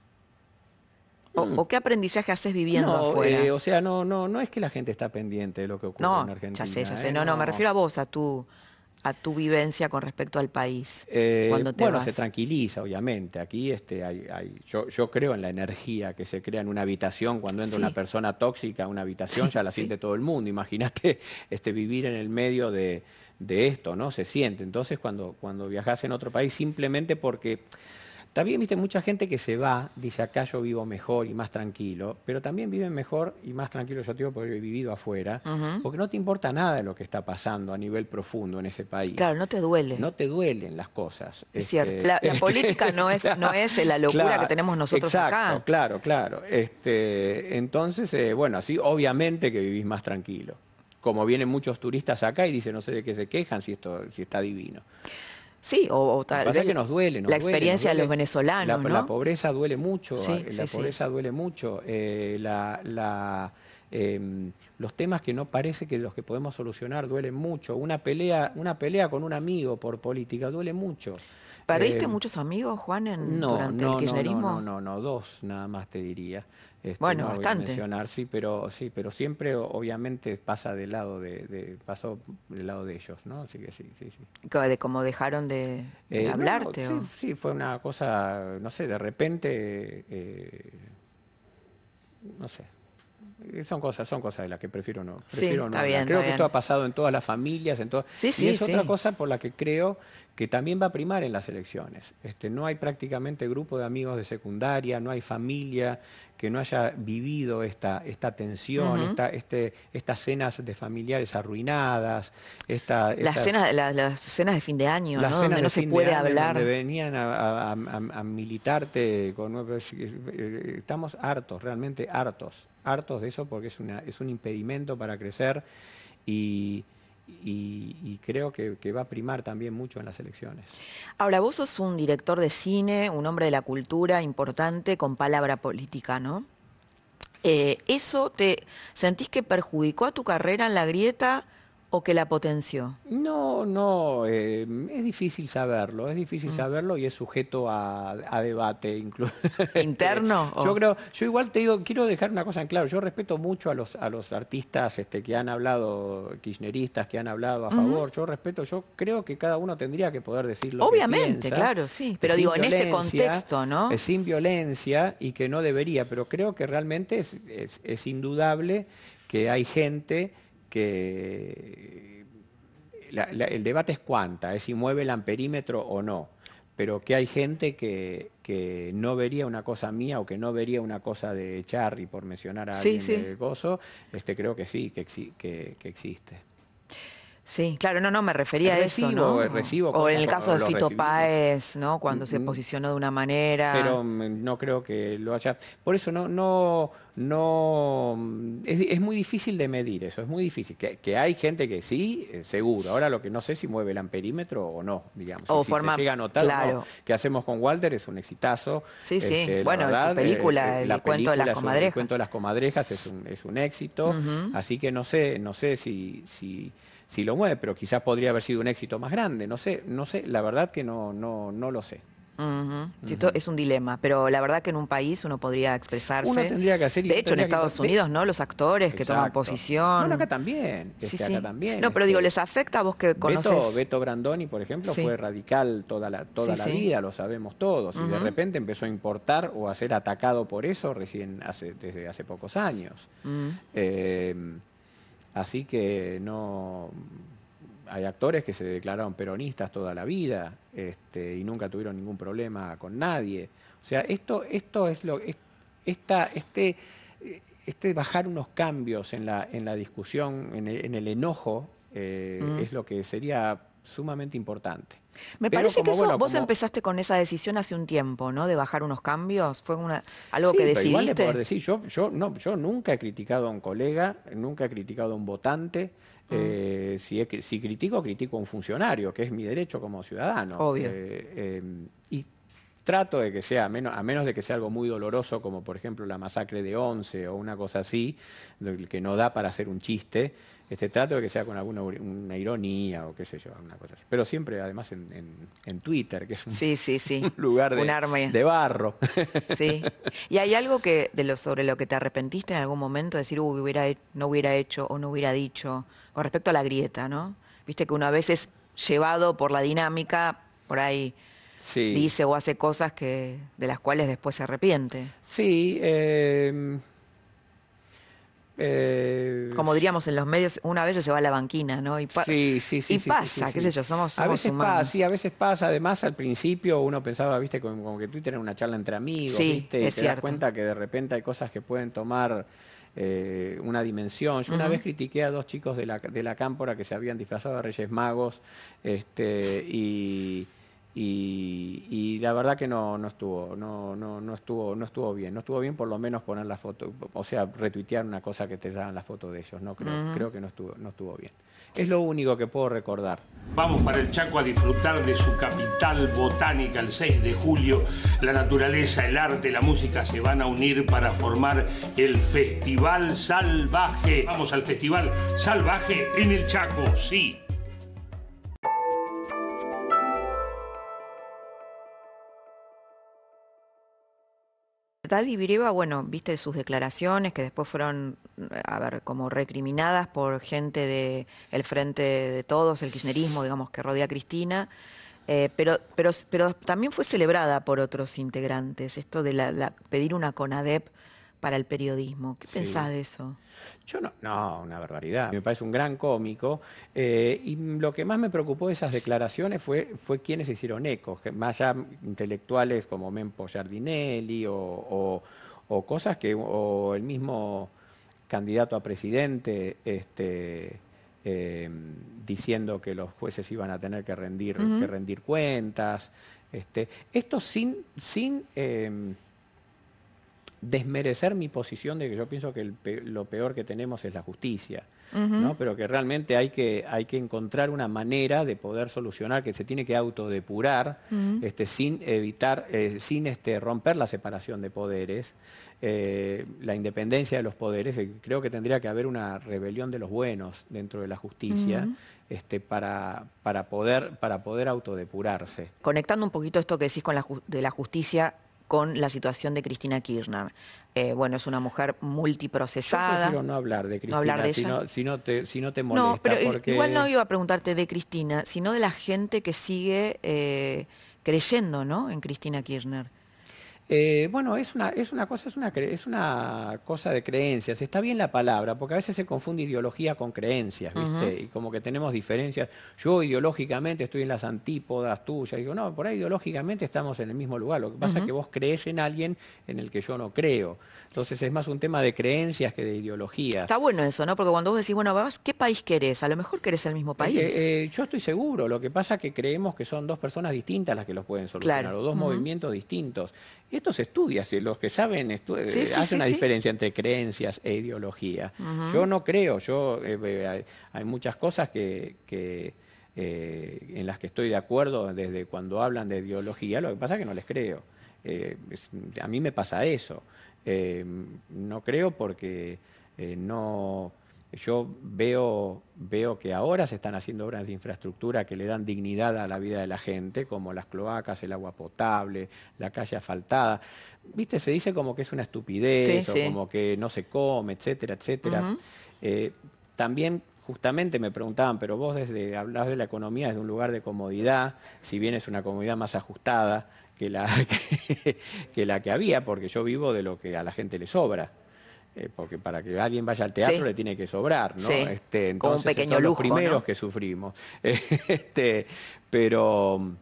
¿O, mm. qué aprendizaje haces viviendo afuera? Eh, o sea, no, no, no es que la gente está pendiente de lo que ocurre en Argentina. Ya sé, ya sé. ¿eh? No, no, me refiero a vos, a tu a tu vivencia con respecto al país? Eh, bueno, se tranquiliza, obviamente. Aquí este, hay, hay, yo, yo creo en la energía que se crea en una habitación. Cuando entra una persona tóxica a una habitación, ya la [LAUGHS] siente todo el mundo. Imagínate este, vivir en el medio de, de esto, ¿no? Se siente. Entonces, cuando, cuando viajas en otro país, simplemente porque también, viste, mucha gente que se va, dice acá yo vivo mejor y más tranquilo, pero también viven mejor y más tranquilo yo digo porque he vivido afuera, porque no te importa nada de lo que está pasando a nivel profundo en ese país. Claro, no te duele. No te duelen las cosas. Es cierto. Este, la, [LAUGHS] política no es, no es la locura que tenemos nosotros exacto, acá. Claro, claro. Este, entonces, eh, bueno, así obviamente que vivís más tranquilo. Como vienen muchos turistas acá y dicen, no sé de qué se quejan si esto si está divino. Sí, o, tal vez. que nos duele, la experiencia de los venezolanos. La, la pobreza duele mucho, eh, la pobreza duele mucho. Eh, la, em, los temas que no parece que los que podemos solucionar duelen mucho. Una pelea, una pelea con un amigo por política duele mucho. ¿Perdiste eh, muchos amigos, Juan, en, durante el kirchnerismo? No, no, no, dos nada más te diría. Este, bueno, bastante. mencionar, sí, pero sí, pero siempre obviamente pasa del lado de, pasó del lado de ellos, ¿no? Así que sí, sí, sí. De cómo dejaron de, eh, hablarte. sí, sí, fue una cosa, no sé, de repente, eh, no sé, son cosas, son cosas de las que prefiero no. Prefiero no creo que esto ha pasado en todas las familias, en todo. Sí, y es otra cosa por la que creo que también va a primar en las elecciones. Este, no hay prácticamente grupo de amigos de secundaria, no hay familia que no haya vivido esta, esta tensión, esta, este, estas cenas de familiares arruinadas. Esta, las, cenas, las, cenas de fin de año, ¿no? donde no se puede hablar. Donde venían a, a, militarte con... Eh, estamos hartos, realmente hartos, hartos de eso porque es, una, es un impedimento para crecer y y, creo que, va a primar también mucho en las elecciones. Ahora, vos sos un director de cine, un hombre de la cultura importante con palabra política, ¿no? Eh, ¿Eso te sentís que perjudicó a tu carrera en la grieta o que la potenció? No, no, eh, es difícil saberlo, es difícil mm. saberlo y es sujeto a, debate incluso. [LAUGHS] ¿Interno? yo creo, yo igual te digo, quiero dejar una cosa en claro, yo respeto mucho a los, a los artistas este, que han hablado, kirchneristas que han hablado a favor, yo respeto, yo creo que cada uno tendría que poder decirlo. Obviamente, claro, sí, pero digo, en este contexto, ¿no? Es sin violencia y que no debería, pero creo que realmente es, es indudable que hay gente que el debate es cuánta, es si mueve el amperímetro o no, pero que hay gente que, que, no vería una cosa mía o que no vería una cosa de Charry, por mencionar a alguien de Gozo, este, creo que sí, que, que, que existe. Sí, claro, no, no, me refería a eso, ¿no? Recibo o en el caso de Fito Páez, ¿no? Cuando se posicionó de una manera. Pero mm, no creo que lo haya. Por eso no, no, no. Es, muy difícil de medir eso, es muy difícil. Que, hay gente que sí, eh, seguro. Ahora lo que no sé si mueve el amperímetro o no, digamos. O si forma, se llega a notar, claro. que hacemos con Walter es un exitazo. Sí, sí. Este, bueno, la tu película, eh, el, cuento de las comadrejas. El cuento de las comadrejas es un, es un éxito. Así que no sé, no sé si, si si lo mueve, pero quizás podría haber sido un éxito más grande, no sé, no sé, la verdad que no, no, no lo sé. es un dilema, pero la verdad que en un país uno podría expresarse. Uno tendría que hacer. De hecho, en Estados Unidos, ¿no? Los actores que toman posición. No, acá también. Sí, sí. también. No, pero digo, este, ¿les afecta a vos que conoces? Beto, Beto Brandoni, por ejemplo, fue radical toda la, toda la vida, lo sabemos todos. Y de repente empezó a importar o a ser atacado por eso recién hace, desde hace pocos años. Así que no hay actores que se declararon peronistas toda la vida este, y nunca tuvieron ningún problema con nadie. O sea, esto, esto es lo esta, este, este bajar unos cambios en la, en la discusión, en el, enojo, eh, mm. es lo que sería sumamente importante. Me parece que eso, vos empezaste con esa decisión hace un tiempo, ¿no? De bajar unos cambios. Fue una, algo que decidiste. igual de poder decir, yo, yo, no, yo nunca he criticado a un colega, nunca he criticado a un votante. Mm. Eh, si, si critico, critico a un funcionario, que es mi derecho como ciudadano. Obvio. Eh, em, y trato de que sea, a menos, a menos de que sea algo muy doloroso, como por ejemplo la masacre de Once o una cosa así, que no da para hacer un chiste, este, trato de que sea con alguna una ironía o qué sé yo, una cosa así. Pero siempre, además, en, en, Twitter, que es un, sí, sí, sí. [LAUGHS] un lugar de, de barro. [LAUGHS] Sí. ¿Y hay algo que de lo, sobre lo que te arrepentiste en algún momento? Decir, Uy, hubiera, no hubiera hecho o no hubiera dicho, con respecto a la grieta, ¿no? Viste que una vez es llevado por la dinámica, por ahí dice o hace cosas que de las cuales después se arrepiente. Sí, eh eh, Como diríamos en los medios, una vez se va a la banquina, ¿no? Y sí, sí, sí. Y pasa, qué sé yo, somos, a veces humanos. Pasa, sí, a veces pasa. Además, al principio uno pensaba, viste, como, que Twitter era una charla entre amigos, viste, y te das cuenta que de repente hay cosas que pueden tomar eh, una dimensión. Yo una vez critiqué a dos chicos de la, de la cámpora que se habían disfrazado de Reyes Magos, este, y y, la verdad que no, no estuvo, no, no, no estuvo, no estuvo bien, no estuvo bien por lo menos poner la foto, o sea, retuitear una cosa que te dan la foto de ellos, no creo, creo que no estuvo, no estuvo bien. Es lo único que puedo recordar. Vamos para el Chaco a disfrutar de su capital botánica el 6 de julio. La naturaleza, el arte, la música se van a unir para formar el Festival Salvaje. Vamos al Festival Salvaje en el Chaco, sí. Daddy Vireva, bueno, viste sus declaraciones que después fueron, a ver, como recriminadas por gente del el Frente de Todos, el kirchnerismo, digamos, que rodea a Cristina, eh, pero, pero, pero también fue celebrada por otros integrantes, esto de la, pedir una CONADEP para el periodismo. ¿Qué pensás de eso? Yo no, no, una barbaridad. Me parece un gran cómico. Eh, y lo que más me preocupó de esas declaraciones fue, fue quienes hicieron eco, más allá intelectuales como Mempo Giardinelli o, cosas que, o el mismo candidato a presidente, este, eh, diciendo que los jueces iban a tener que rendir, que rendir cuentas. Este, esto sin, sin eh, desmerecer mi posición de que yo pienso que lo peor que tenemos es la justicia, ¿no? pero que realmente hay que, hay que encontrar una manera de poder solucionar, que se tiene que autodepurar este, sin evitar, eh, sin este, romper la separación de poderes, eh, la independencia de los poderes, creo que tendría que haber una rebelión de los buenos dentro de la justicia. Este, para, para, poder, para poder autodepurarse. Conectando un poquito esto que decís con la, de la justicia, con la situación de Cristina Kirchner. Eh, bueno, es una mujer multiprocesada. Yo no hablar de Cristina, no hablar de si, no, si, no te, si no te molesta. No, pero igual no iba a preguntarte de Cristina, sino de la gente que sigue eh, creyendo ¿no? en Cristina Kirchner. Eh, bueno, es una, es una cosa, es una, es una cosa de creencias. Está bien la palabra, porque a veces se confunde ideología con creencias, ¿viste? Y como que tenemos diferencias. Yo ideológicamente estoy en las antípodas tuyas. Digo, no, por ahí ideológicamente estamos en el mismo lugar. Lo que pasa es que vos crees en alguien en el que yo no creo. Entonces es más un tema de creencias que de ideología. Está bueno eso, ¿no? Porque cuando vos decís, bueno, ¿qué país querés? A lo mejor querés el mismo país. Eh, yo estoy seguro. Lo que pasa es que creemos que son dos personas distintas las que los pueden solucionar, o dos movimientos distintos. Esto se estudia, si los que saben eh, hacen una diferencia entre creencias e ideología. Yo no creo, yo eh, hay, muchas cosas que, eh, en las que estoy de acuerdo desde cuando hablan de ideología, lo que pasa es que no les creo. a mí me pasa eso. no creo porque no yo veo, veo que ahora se están haciendo obras de infraestructura que le dan dignidad a la vida de la gente, como las cloacas, el agua potable, la calle asfaltada. Viste, se dice como que es una estupidez, o como que no se come, etcétera, etcétera. Eh, también justamente me preguntaban, pero vos desde hablas de la economía desde un lugar de comodidad, si bien es una comodidad más ajustada que la [LAUGHS] que la que había, porque yo vivo de lo que a la gente le sobra. Eh, porque para que alguien vaya al teatro le tiene que sobrar, ¿no? Este, entonces, un pequeño son los primeros que sufrimos. [LAUGHS] este, pero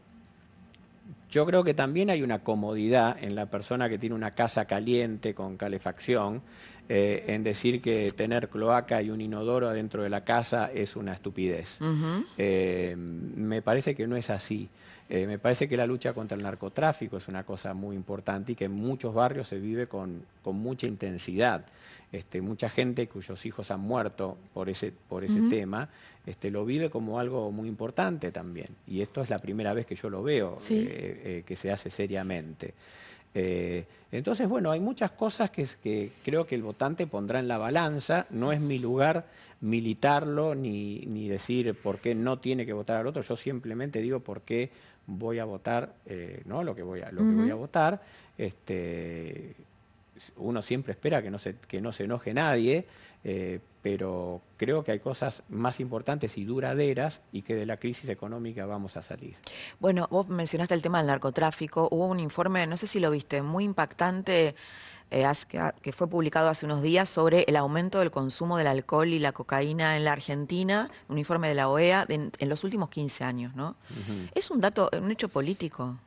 yo creo que también hay una comodidad en la persona que tiene una casa caliente con calefacción, eh, en decir que tener cloaca y un inodoro dentro de la casa es una estupidez. Eh, me parece que no es así. Me parece que la lucha contra el narcotráfico es una cosa muy importante y que en muchos barrios se vive con, con mucha intensidad. Este, mucha gente cuyos hijos han muerto por ese, por ese tema, este, lo vive como algo muy importante también. Y esto es la primera vez que yo lo veo, eh, eh, que se hace seriamente. Eh, entonces, bueno, hay muchas cosas que, que, creo que el votante pondrá en la balanza. No es mi lugar militarlo ni, ni decir por qué no tiene que votar al otro. Yo simplemente digo por qué voy a votar, ¿no? Lo que voy a, lo que voy a votar. Este, uno siempre espera que no se, que no se enoje nadie, eh, pero creo que hay cosas más importantes y duraderas y que de la crisis económica vamos a salir. Bueno, vos mencionaste el tema del narcotráfico. Hubo un informe, no sé si lo viste, muy impactante eh, que fue publicado hace unos días sobre el aumento del consumo del alcohol y la cocaína en la Argentina, un informe de la OEA en los últimos 15 años, ¿no? Es un dato, un hecho político.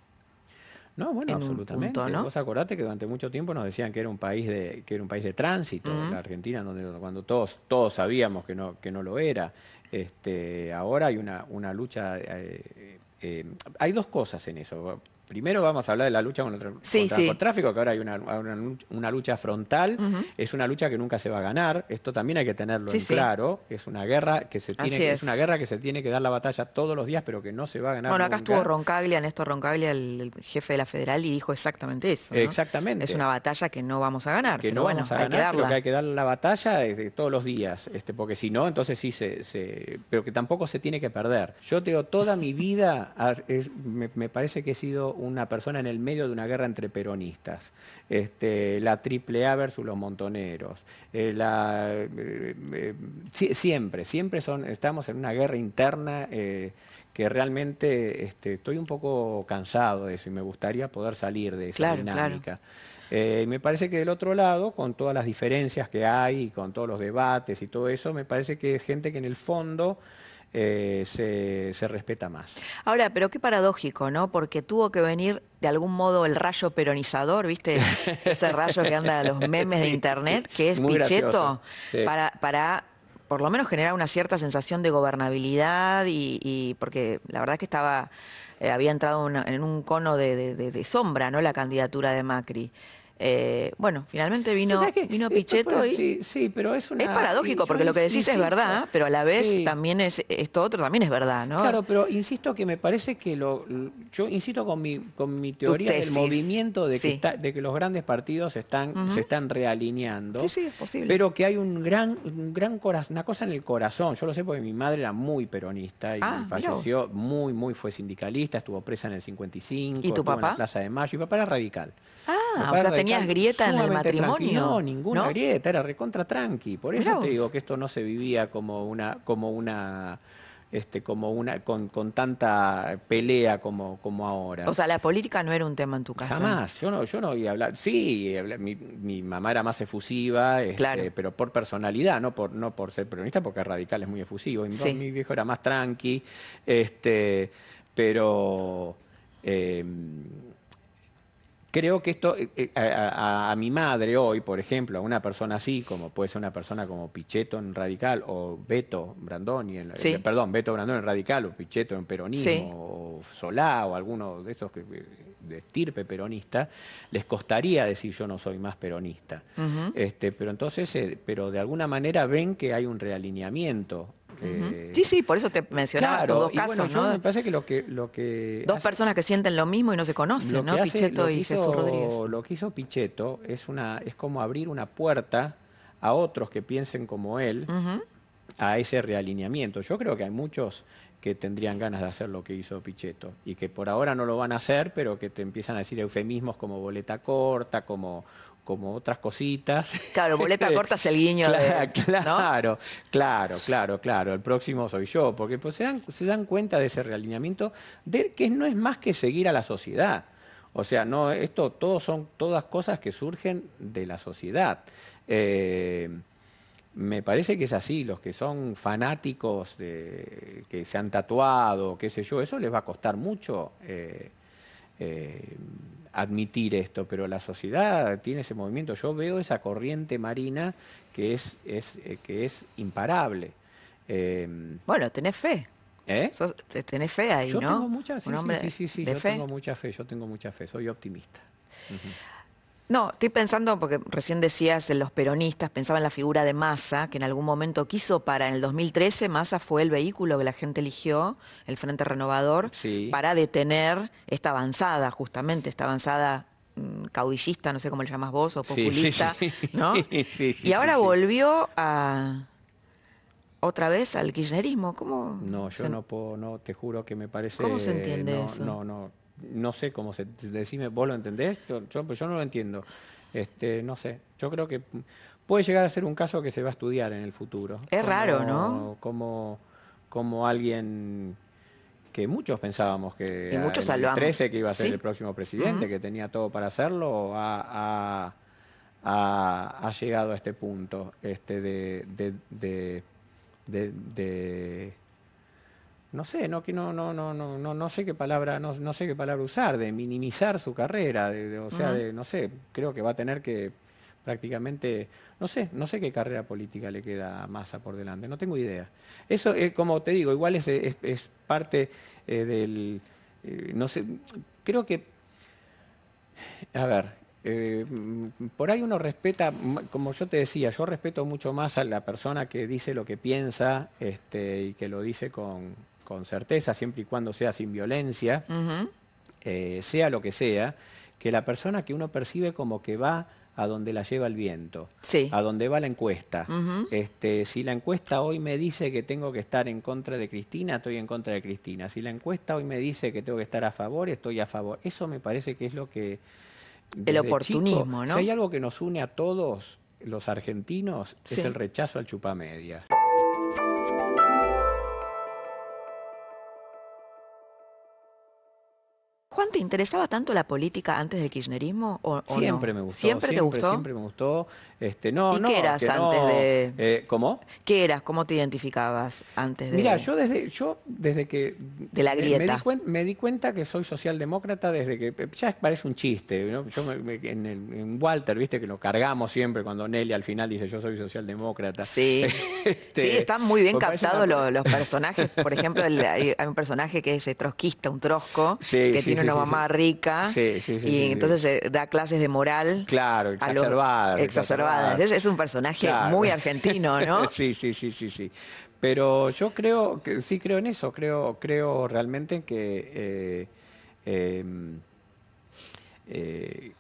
No, bueno, absolutamente. Vos acordate que durante mucho tiempo nos decían que era un país de, que era un país de tránsito, la Argentina, donde cuando todos, todos sabíamos que no, que no lo era. Este, ahora hay una, una lucha, eh, eh, hay dos cosas en eso. Primero vamos a hablar de la lucha contra, el narcotráfico, que ahora hay una, lucha frontal, es una lucha que nunca se va a ganar, esto también hay que tenerlo en claro, es una guerra que se tiene es. una guerra que se tiene que dar la batalla todos los días, pero que no se va a ganar. Bueno, acá estuvo Roncaglia, Néstor Roncaglia, el, jefe de la federal, y dijo exactamente eso. Exactamente. Es una batalla que no vamos a ganar. Que no bueno, vamos a ganar, hay que pero que hay que dar la batalla todos los días, este, porque si no, entonces sí se, se, pero que tampoco se tiene que perder. Yo tengo toda mi vida, me parece que he sido una persona en el medio de una guerra entre peronistas. Este, la triple A versus los montoneros. Eh, la, eh, siempre, siempre son, estamos en una guerra interna que realmente este, estoy un poco cansado de eso y me gustaría poder salir de esa dinámica. me parece que del otro lado, con todas las diferencias que hay, con todos los debates y todo eso, me parece que es gente que en el fondo eh, se, respeta más. Ahora, pero qué paradójico, ¿no? Porque tuvo que venir de algún modo el rayo peronizador, ¿viste? [LAUGHS] Ese rayo que anda a los memes de internet, que es Pichetto, para, para por lo menos generar una cierta sensación de gobernabilidad y, porque la verdad que estaba eh, había entrado en un cono de, sombra, ¿no? La candidatura de Macri. Eh, bueno, finalmente vino, vino Pichetto y... Sí, pero es una... Es paradójico, porque lo que decís es verdad, pero a la vez también es esto otro también es verdad, ¿no? Claro, pero insisto que me parece que lo... Yo insisto con mi, con mi teoría del movimiento de que, de que los grandes partidos están, se están realineando. Sí, sí, es posible. Pero que hay un gran, un gran corazón, una cosa en el corazón. Yo lo sé porque mi madre era muy peronista y ah, falleció muy, muy, fue sindicalista, estuvo presa en el 55. ¿Y tu papá? En la Plaza de Mayo. Y mi papá era radical. Ah, o sea, tenías grieta en el matrimonio. No, ninguna grieta, era recontra tranqui. Por eso te digo que esto no se vivía como una, como una, este, como una, con, con tanta pelea como, como ahora. O sea, la política no era un tema en tu casa. Jamás, yo no, yo no iba a hablar. Sí, mi, mamá era más efusiva, este, pero por personalidad, no por, no por ser peronista, porque radical es muy efusivo. Y mi viejo era más tranqui, este, pero eh, creo que esto, eh, eh, a, mi madre hoy, por ejemplo, a una persona así, como puede ser una persona como Pichetto en Radical, o Beto Brandoni, en, eh, perdón, Beto Brandoni en Radical, o Pichetto en Peronismo, o Solá, o alguno de estos que, de estirpe peronista, les costaría decir yo no soy más peronista. este, pero entonces, pero de alguna manera ven que hay un realineamiento eh, sí, sí, por eso te mencionaba dos casos, ¿no? me parece que lo que... Lo que Dos personas que sienten lo mismo y no se conocen, ¿no? Pichetto y Jesús Rodríguez. Lo que hizo Pichetto es, una, es como abrir una puerta a otros que piensen como él a ese realineamiento. Yo creo que hay muchos que tendrían ganas de hacer lo que hizo Pichetto y que por ahora no lo van a hacer, pero que te empiezan a decir eufemismos como boleta corta, como como otras cositas. Claro, boleta [LAUGHS] corta es el guiño claro, Claro, claro, claro, claro. El próximo soy yo, porque pues, se, dan, se dan cuenta de ese realineamiento de que no es más que seguir a la sociedad. O sea, no, esto todos son todas cosas que surgen de la sociedad. Eh, me parece que es así, los que son fanáticos de que se han tatuado, qué sé yo, eso les va a costar mucho. Eh, eh, admitir esto, pero la sociedad tiene ese movimiento. Yo veo esa corriente marina que es, es eh, que es imparable. Em, bueno, tenés fe. ¿Eh? tenés fe ahí, yo Tengo mucha, sí, sí, sí, sí, yo tengo mucha fe, yo tengo mucha fe, soy optimista. No, estoy pensando, porque recién decías en los peronistas, pensaba en la figura de Massa, que en algún momento quiso para, en el 2013, Massa fue el vehículo que la gente eligió, el Frente Renovador, para detener esta avanzada, justamente, esta avanzada mm, caudillista, no sé cómo le llamas vos, o populista, ¿no? [LAUGHS] y ahora volvió a otra vez al kirchnerismo, ¿cómo? No, yo no puedo, no, te juro que me parece... ¿Cómo se entiende eso? No, no, no sé cómo se decime, vos lo entendés, yo, pues yo no lo entiendo. Este, no sé, yo creo que puede llegar a ser un caso que se va a estudiar en el futuro. Es raro, ¿no? Como, como alguien que muchos pensábamos que y muchos el 13 que iba a ser el próximo presidente, que tenía todo para hacerlo, ha, ha, llegado a este punto este de, de, de no sé, no, no, no, no, no, no sé qué palabra, no, no sé qué palabra usar, de minimizar su carrera, de, o sea, de, no sé, creo que va a tener que prácticamente, no sé, no sé qué carrera política le queda a Massa por delante, no tengo idea. Eso, es como te digo, igual es, es, parte eh, del, eh, no sé, creo que, a ver, eh, por ahí uno respeta, como yo te decía, yo respeto mucho más a la persona que dice lo que piensa este, y que lo dice con, con certeza, siempre y cuando sea sin violencia, eh, sea lo que sea, que la persona que uno percibe como que va a donde la lleva el viento, Sí. a donde va la encuesta. este, si la encuesta hoy me dice que tengo que estar en contra de Cristina, estoy en contra de Cristina. Si la encuesta hoy me dice que tengo que estar a favor, estoy a favor. Eso me parece que es lo que... desde oportunismo, chico, ¿no? Si hay algo que nos une a todos los argentinos, Sí. es el rechazo al chupamedias. Juan, ¿te interesaba tanto la política antes del kirchnerismo o, o no? Siempre me gustó. ¿Siempre, te gustó? Siempre me gustó. Este, no, ¿Y no, qué eras no, antes de- eh, ¿Cómo? ¿Qué eras? ¿Cómo te identificabas antes de...? Mira, yo desde, yo desde que De la Me, grieta. di cuen- me di cuenta que soy socialdemócrata desde que eh, ya parece un chiste. ¿no? Yo me- me- en, el- en Walter, viste que lo cargamos siempre cuando Nelly al final dice yo soy socialdemócrata. Sí, [LAUGHS] Este, sí, están muy bien captados una- los, personajes. Por ejemplo, el- hay, hay un personaje que es eh, trotskista, un trosco, Sí, que sí, tiene sí, una sí, mamá sí. rica Sí, y entonces eh, da clases de moral. Claro, los- exacerbadas. Es, es un personaje Claro. muy argentino, ¿no? [LAUGHS] sí, sí, sí, sí, sí. Pero yo creo que sí creo en eso, creo, creo realmente que eh, eh, eh,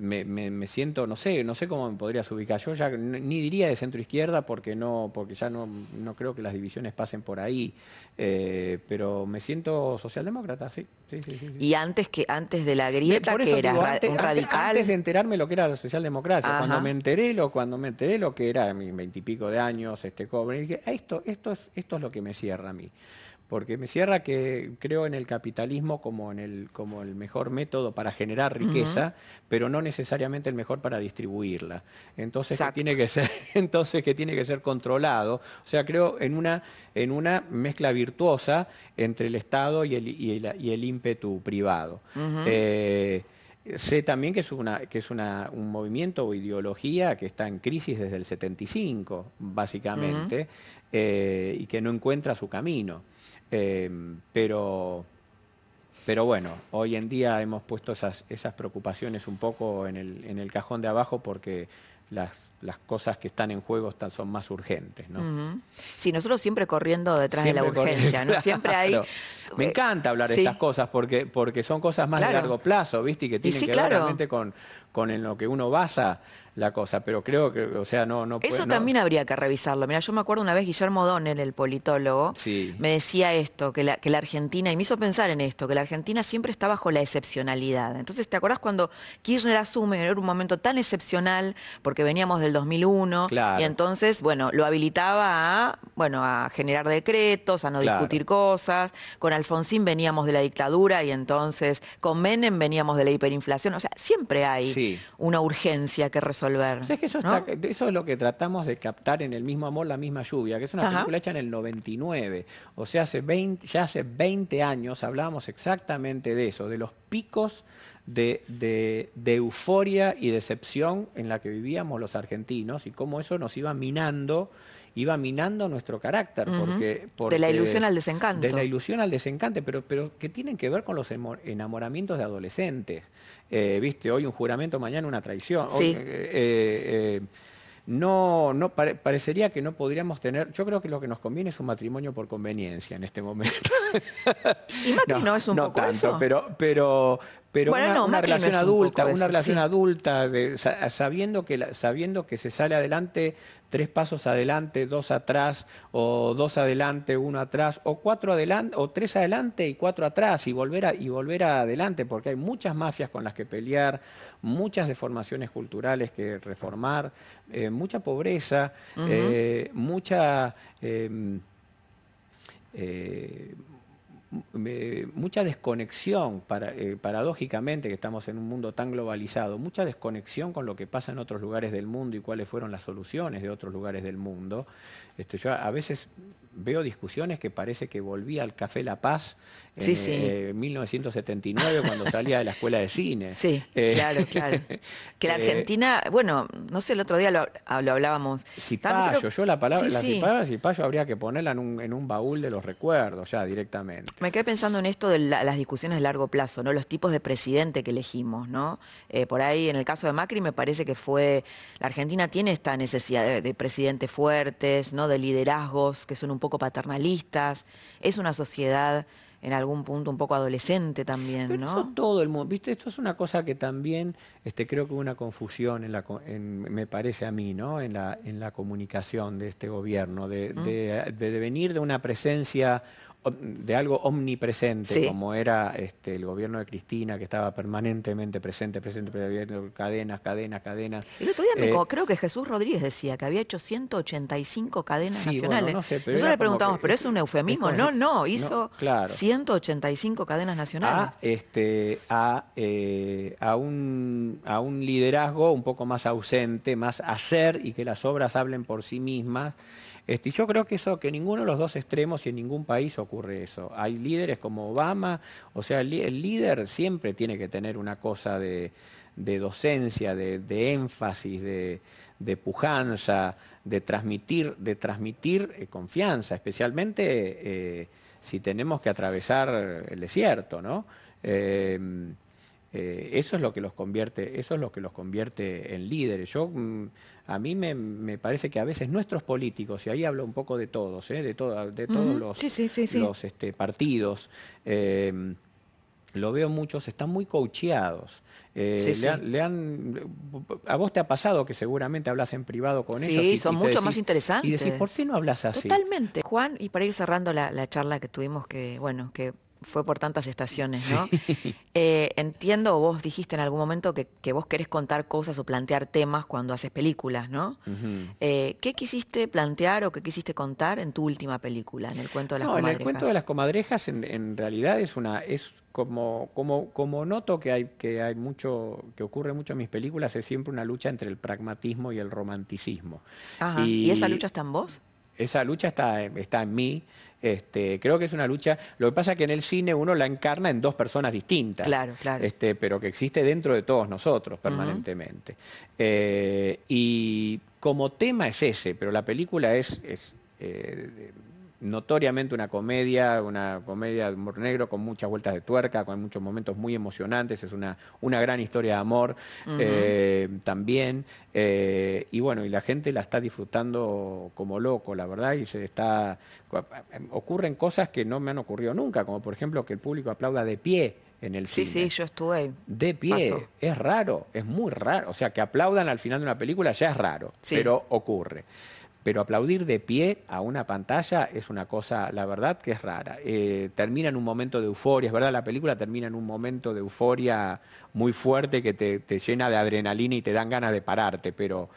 me, me- me siento, no sé, no sé cómo me podrías ubicar. Yo ya ni diría de centro izquierda porque no, porque ya no, no creo que las divisiones pasen por ahí. Eh, pero me siento socialdemócrata, sí, sí, sí, sí. Y antes que antes de la grieta, que era digo, antes, un radical. antes de enterarme lo que era la socialdemocracia, Ajá. cuando me enteré lo, cuando me enteré lo que era mis veintipico de años, este joven, dije, "Ah, esto, esto es, esto es lo que me cierra a mí. Porque me cierra que creo en el capitalismo como en el, como el mejor método para generar riqueza, pero no necesariamente el mejor para distribuirla. Entonces que tiene que ser, [LAUGHS] entonces que tiene que ser controlado. O sea, creo en una, en una mezcla virtuosa entre el Estado y el, y el, y el ímpetu privado. Eh, Sé también que es, una, que es una, un movimiento o ideología que está en crisis desde el 75, básicamente, eh, y que no encuentra su camino. Eh, pero, pero bueno, hoy en día hemos puesto esas, esas preocupaciones un poco en el, en el cajón de abajo porque las, las cosas que están en juego están, son más urgentes. ¿no? Sí, nosotros siempre corriendo detrás de la urgencia, ¿no? Siempre hay... Claro. Me encanta hablar de Sí. estas cosas porque, porque son cosas más Claro. de largo plazo, ¿viste? Y que tienen sí, que claro. ver realmente con, con en lo que uno basa la cosa. Pero creo que, o sea, no... no puede- Eso no- también habría que revisarlo. Mira, yo me acuerdo una vez Guillermo Donel, el politólogo, Sí. me decía esto, que la, que la Argentina, y me hizo pensar en esto, que la Argentina siempre está bajo la excepcionalidad. Entonces, ¿te acordás cuando Kirchner asume, era un momento tan excepcional, porque veníamos del 2001, Claro. y entonces, bueno, lo habilitaba a, bueno, a generar decretos, a no Claro. discutir cosas. Con Alfonsín veníamos de la dictadura y entonces con Menem veníamos de la hiperinflación. O sea, siempre hay Sí. Una urgencia que resolver. ¿Sabes que eso, ¿no? está- eso es lo que tratamos de captar en El mismo amor, la misma lluvia, que es una Ajá. película hecha en el 99. O sea, hace 20, ya hace 20 años hablábamos exactamente de eso, de los picos de, de- de euforia y decepción en la que vivíamos los argentinos y cómo eso nos iba minando iba minando nuestro carácter porque, De la ilusión al desencanto. de la ilusión al desencante pero pero que tienen que ver con los enamoramientos de adolescentes Eh, viste hoy un juramento mañana una traición Hoy, Sí. eh, eh, eh, no, no pare- parecería que no podríamos tener. Yo creo que lo que nos conviene es un matrimonio por conveniencia en este momento. Y [LAUGHS] no, es un poco tanto, eso. pero, pero, pero Bueno, una, no, relación un adulta, una eso, relación sí. adulta, de- sabiendo que la- sabiendo que se sale adelante tres pasos adelante, dos atrás, o dos adelante, uno atrás, o cuatro adelante, o tres adelante y cuatro atrás, y volver a, y volver a adelante, porque hay muchas mafias con las que pelear, muchas deformaciones culturales que reformar, eh, mucha pobreza, eh, mucha eh, mucha desconexión, para, eh, paradójicamente, que estamos en un mundo tan globalizado, mucha desconexión con lo que pasa en otros lugares del mundo y cuáles fueron las soluciones de otros lugares del mundo. Este, a veces veo discusiones que parece que volví al Café La Paz en Sí, sí. eh, 1979 cuando salía de la escuela de cine. [LAUGHS] Sí, Eh, claro, claro. Que la [LAUGHS] eh, Argentina, bueno, no sé, el otro día lo, lo hablábamos. Cipayo, creo- yo la palabra, Sí, la cipayo habría que ponerla en un, en un baúl de los recuerdos ya directamente. Me quedé pensando en esto de la- las discusiones de largo plazo, ¿no? Los tipos de presidente que elegimos, ¿no? Eh, por ahí, en el caso de Macri, me parece que fue. La Argentina tiene esta necesidad de, de presidentes fuertes, ¿no? De liderazgos que son un poco paternalistas. Es una sociedad en algún punto un poco adolescente también, ¿no? Eso todo el mundo, viste, esto es una cosa que también este, creo que hubo una confusión, en la, me parece a mí, ¿no? En la, en la comunicación de este gobierno, de, de, de venir de una presencia de algo omnipresente, como era este, el gobierno de Cristina, que estaba permanentemente presente, presente, cadenas, cadenas, cadenas. El otro día eh, creo que Jesús Rodríguez decía que había hecho 185 cadenas nacionales. Nosotros le preguntamos, ¿pero es un eufemismo? no, no, hizo 185 cadenas nacionales. A, este, a, eh, a, un, a un liderazgo un poco más ausente, más hacer y que las obras hablen por sí mismas. Este, yo creo que eso, que ninguno de los dos extremos y en ningún país ocurre eso. Hay líderes como Obama, o sea, el, líder siempre tiene que tener una cosa de, docencia, de, énfasis, de, pujanza, de transmitir, de transmitir eh, confianza, especialmente eh, si tenemos que atravesar el desierto, ¿no? Eh, eso es lo que los convierte, eso es lo que los convierte en líderes. Yo mm, a mí me, parece que a veces nuestros políticos, y ahí hablo un poco de todos, ¿eh? de, de todos los, los este, partidos, eh, lo veo muchos, están muy coacheados. Eh, le, han, a vos te ha pasado que seguramente hablas en privado con ellos. Sí, son mucho más interesantes. Y decís, ¿por qué no hablas así? Totalmente. Juan, y para ir cerrando la, la charla que tuvimos, que bueno, que fue por tantas estaciones, ¿no? [LAUGHS] Eh, entiendo, vos dijiste en algún momento que, vos querés contar cosas o plantear temas cuando haces películas, ¿no? Eh, ¿Qué quisiste plantear o qué quisiste contar en tu última película, en el cuento de las comadrejas? En el cuento de las comadrejas, en, realidad es una, es como, como, como noto que hay, que hay mucho, que ocurre mucho en mis películas, es siempre una lucha entre el pragmatismo y el romanticismo. Y, ¿Y esa lucha está en vos? Esa lucha está, está en mí. Este, creo que es una lucha. Lo que pasa es que en el cine uno la encarna en dos personas distintas. Claro, claro. Este, pero que existe dentro de todos nosotros permanentemente. Eh, y como tema es ese, pero la película es, es eh, notoriamente una comedia, una comedia de humor negro con muchas vueltas de tuerca, con muchos momentos muy emocionantes, es una, una gran historia de amor eh, también, eh, y bueno, y la gente la está disfrutando como loco, la verdad, y se está, ocurren cosas que no me han ocurrido nunca, como por ejemplo que el público aplauda de pie en el cine. Sí, sí, yo estuve. De pie. Es raro, es muy raro. O sea, que aplaudan al final de una película ya es raro, pero ocurre pero aplaudir de pie a una pantalla es una cosa, la verdad, que es rara. Eh, termina en un momento de euforia, es verdad, la película termina en un momento de euforia muy fuerte que te, te llena de adrenalina y te dan ganas de pararte, pero,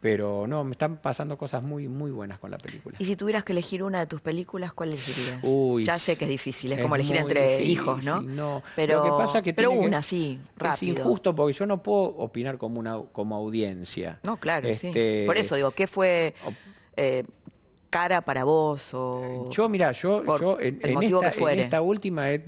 pero no, me están pasando cosas muy muy buenas con la película. Y si tuvieras que elegir una de tus películas, ¿cuál elegirías? Uy, ya sé que es difícil, es, como elegir entre hijos, ¿no? No, pero, que pasa que pero una, sí, rápido. Es injusto porque yo no puedo opinar como una como audiencia. No, claro, sí. Este, Por eso digo, ¿qué fue eh, cara para vos o yo mira yo, yo en, esta, última he,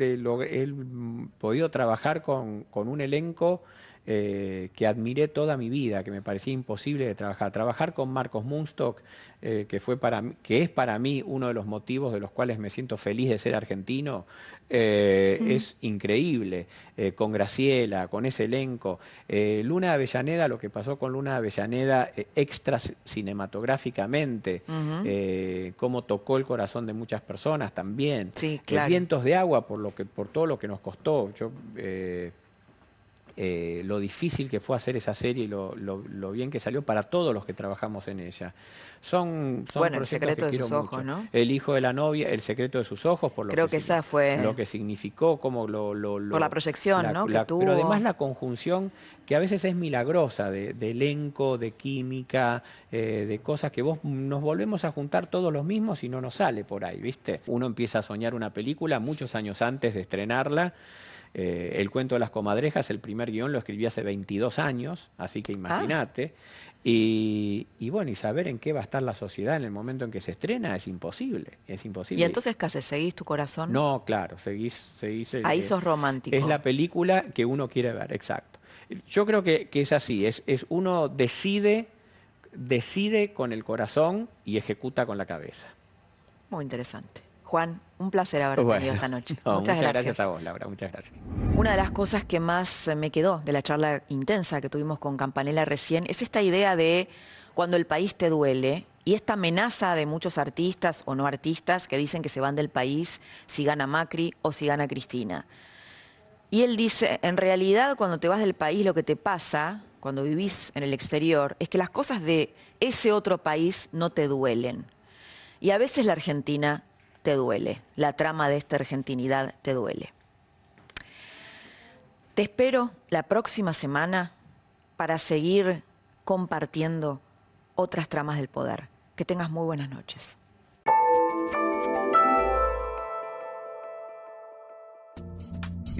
podido trabajar con, con un elenco eh, que admiré toda mi vida, que me parecía imposible de trabajar. Trabajar con Marcos Munstock, eh, que, fue para, que es para mí uno de los motivos de los cuales me siento feliz de ser argentino, eh, es increíble. con Graciela, con ese elenco. Luna de Avellaneda, lo que pasó con Luna de Avellaneda extra cinematográficamente, cómo tocó el corazón de muchas personas también. Sí, Vientos de agua, por, lo que, por todo lo que nos costó. Yo, eh, lo difícil que fue hacer esa serie y lo, bien que salió para todos los que trabajamos en ella. Son, son bueno, el secreto de sus ojos, ¿no? El hijo de la novia, el secreto de sus ojos, por lo Creo que, esa fue lo que significó, como lo, por la proyección, ¿no? que tuvo. Pero además la conjunción que a veces es milagrosa de, elenco, de química, eh, de cosas que vos nos volvemos a juntar todos los mismos y no nos sale por ahí, ¿viste? Uno empieza a soñar una película muchos años antes de estrenarla eh, el cuento de las comadrejas, el primer guion lo escribí hace 22 años, así que imagínate. Y, bueno, y saber en qué va a estar la sociedad en el momento en que se estrena es imposible, es imposible. ¿Y entonces qué haces? ¿Seguís tu corazón? No, claro, seguís... seguís Ahí sos romántico. Es la película que uno quiere ver, exacto. Yo creo que, que es así, es, es uno decide, decide con el corazón y ejecuta con la cabeza. Muy interesante. Juan, un placer haber tenido esta noche. [LAUGHS] muchas, gracias. a vos, Laura. Muchas gracias. Una de las cosas que más me quedó de la charla intensa que tuvimos con Campanella recién es esta idea de cuando el país te duele y esta amenaza de muchos artistas o no artistas que dicen que se van del país si gana Macri o si gana Cristina. Y él dice, en realidad cuando te vas del país lo que te pasa, cuando vivís en el exterior, es que las cosas de ese otro país no te duelen. Y a veces la Argentina te duele, la trama de esta argentinidad te duele. Te espero la próxima semana para seguir compartiendo otras tramas del poder. Que tengas muy buenas noches.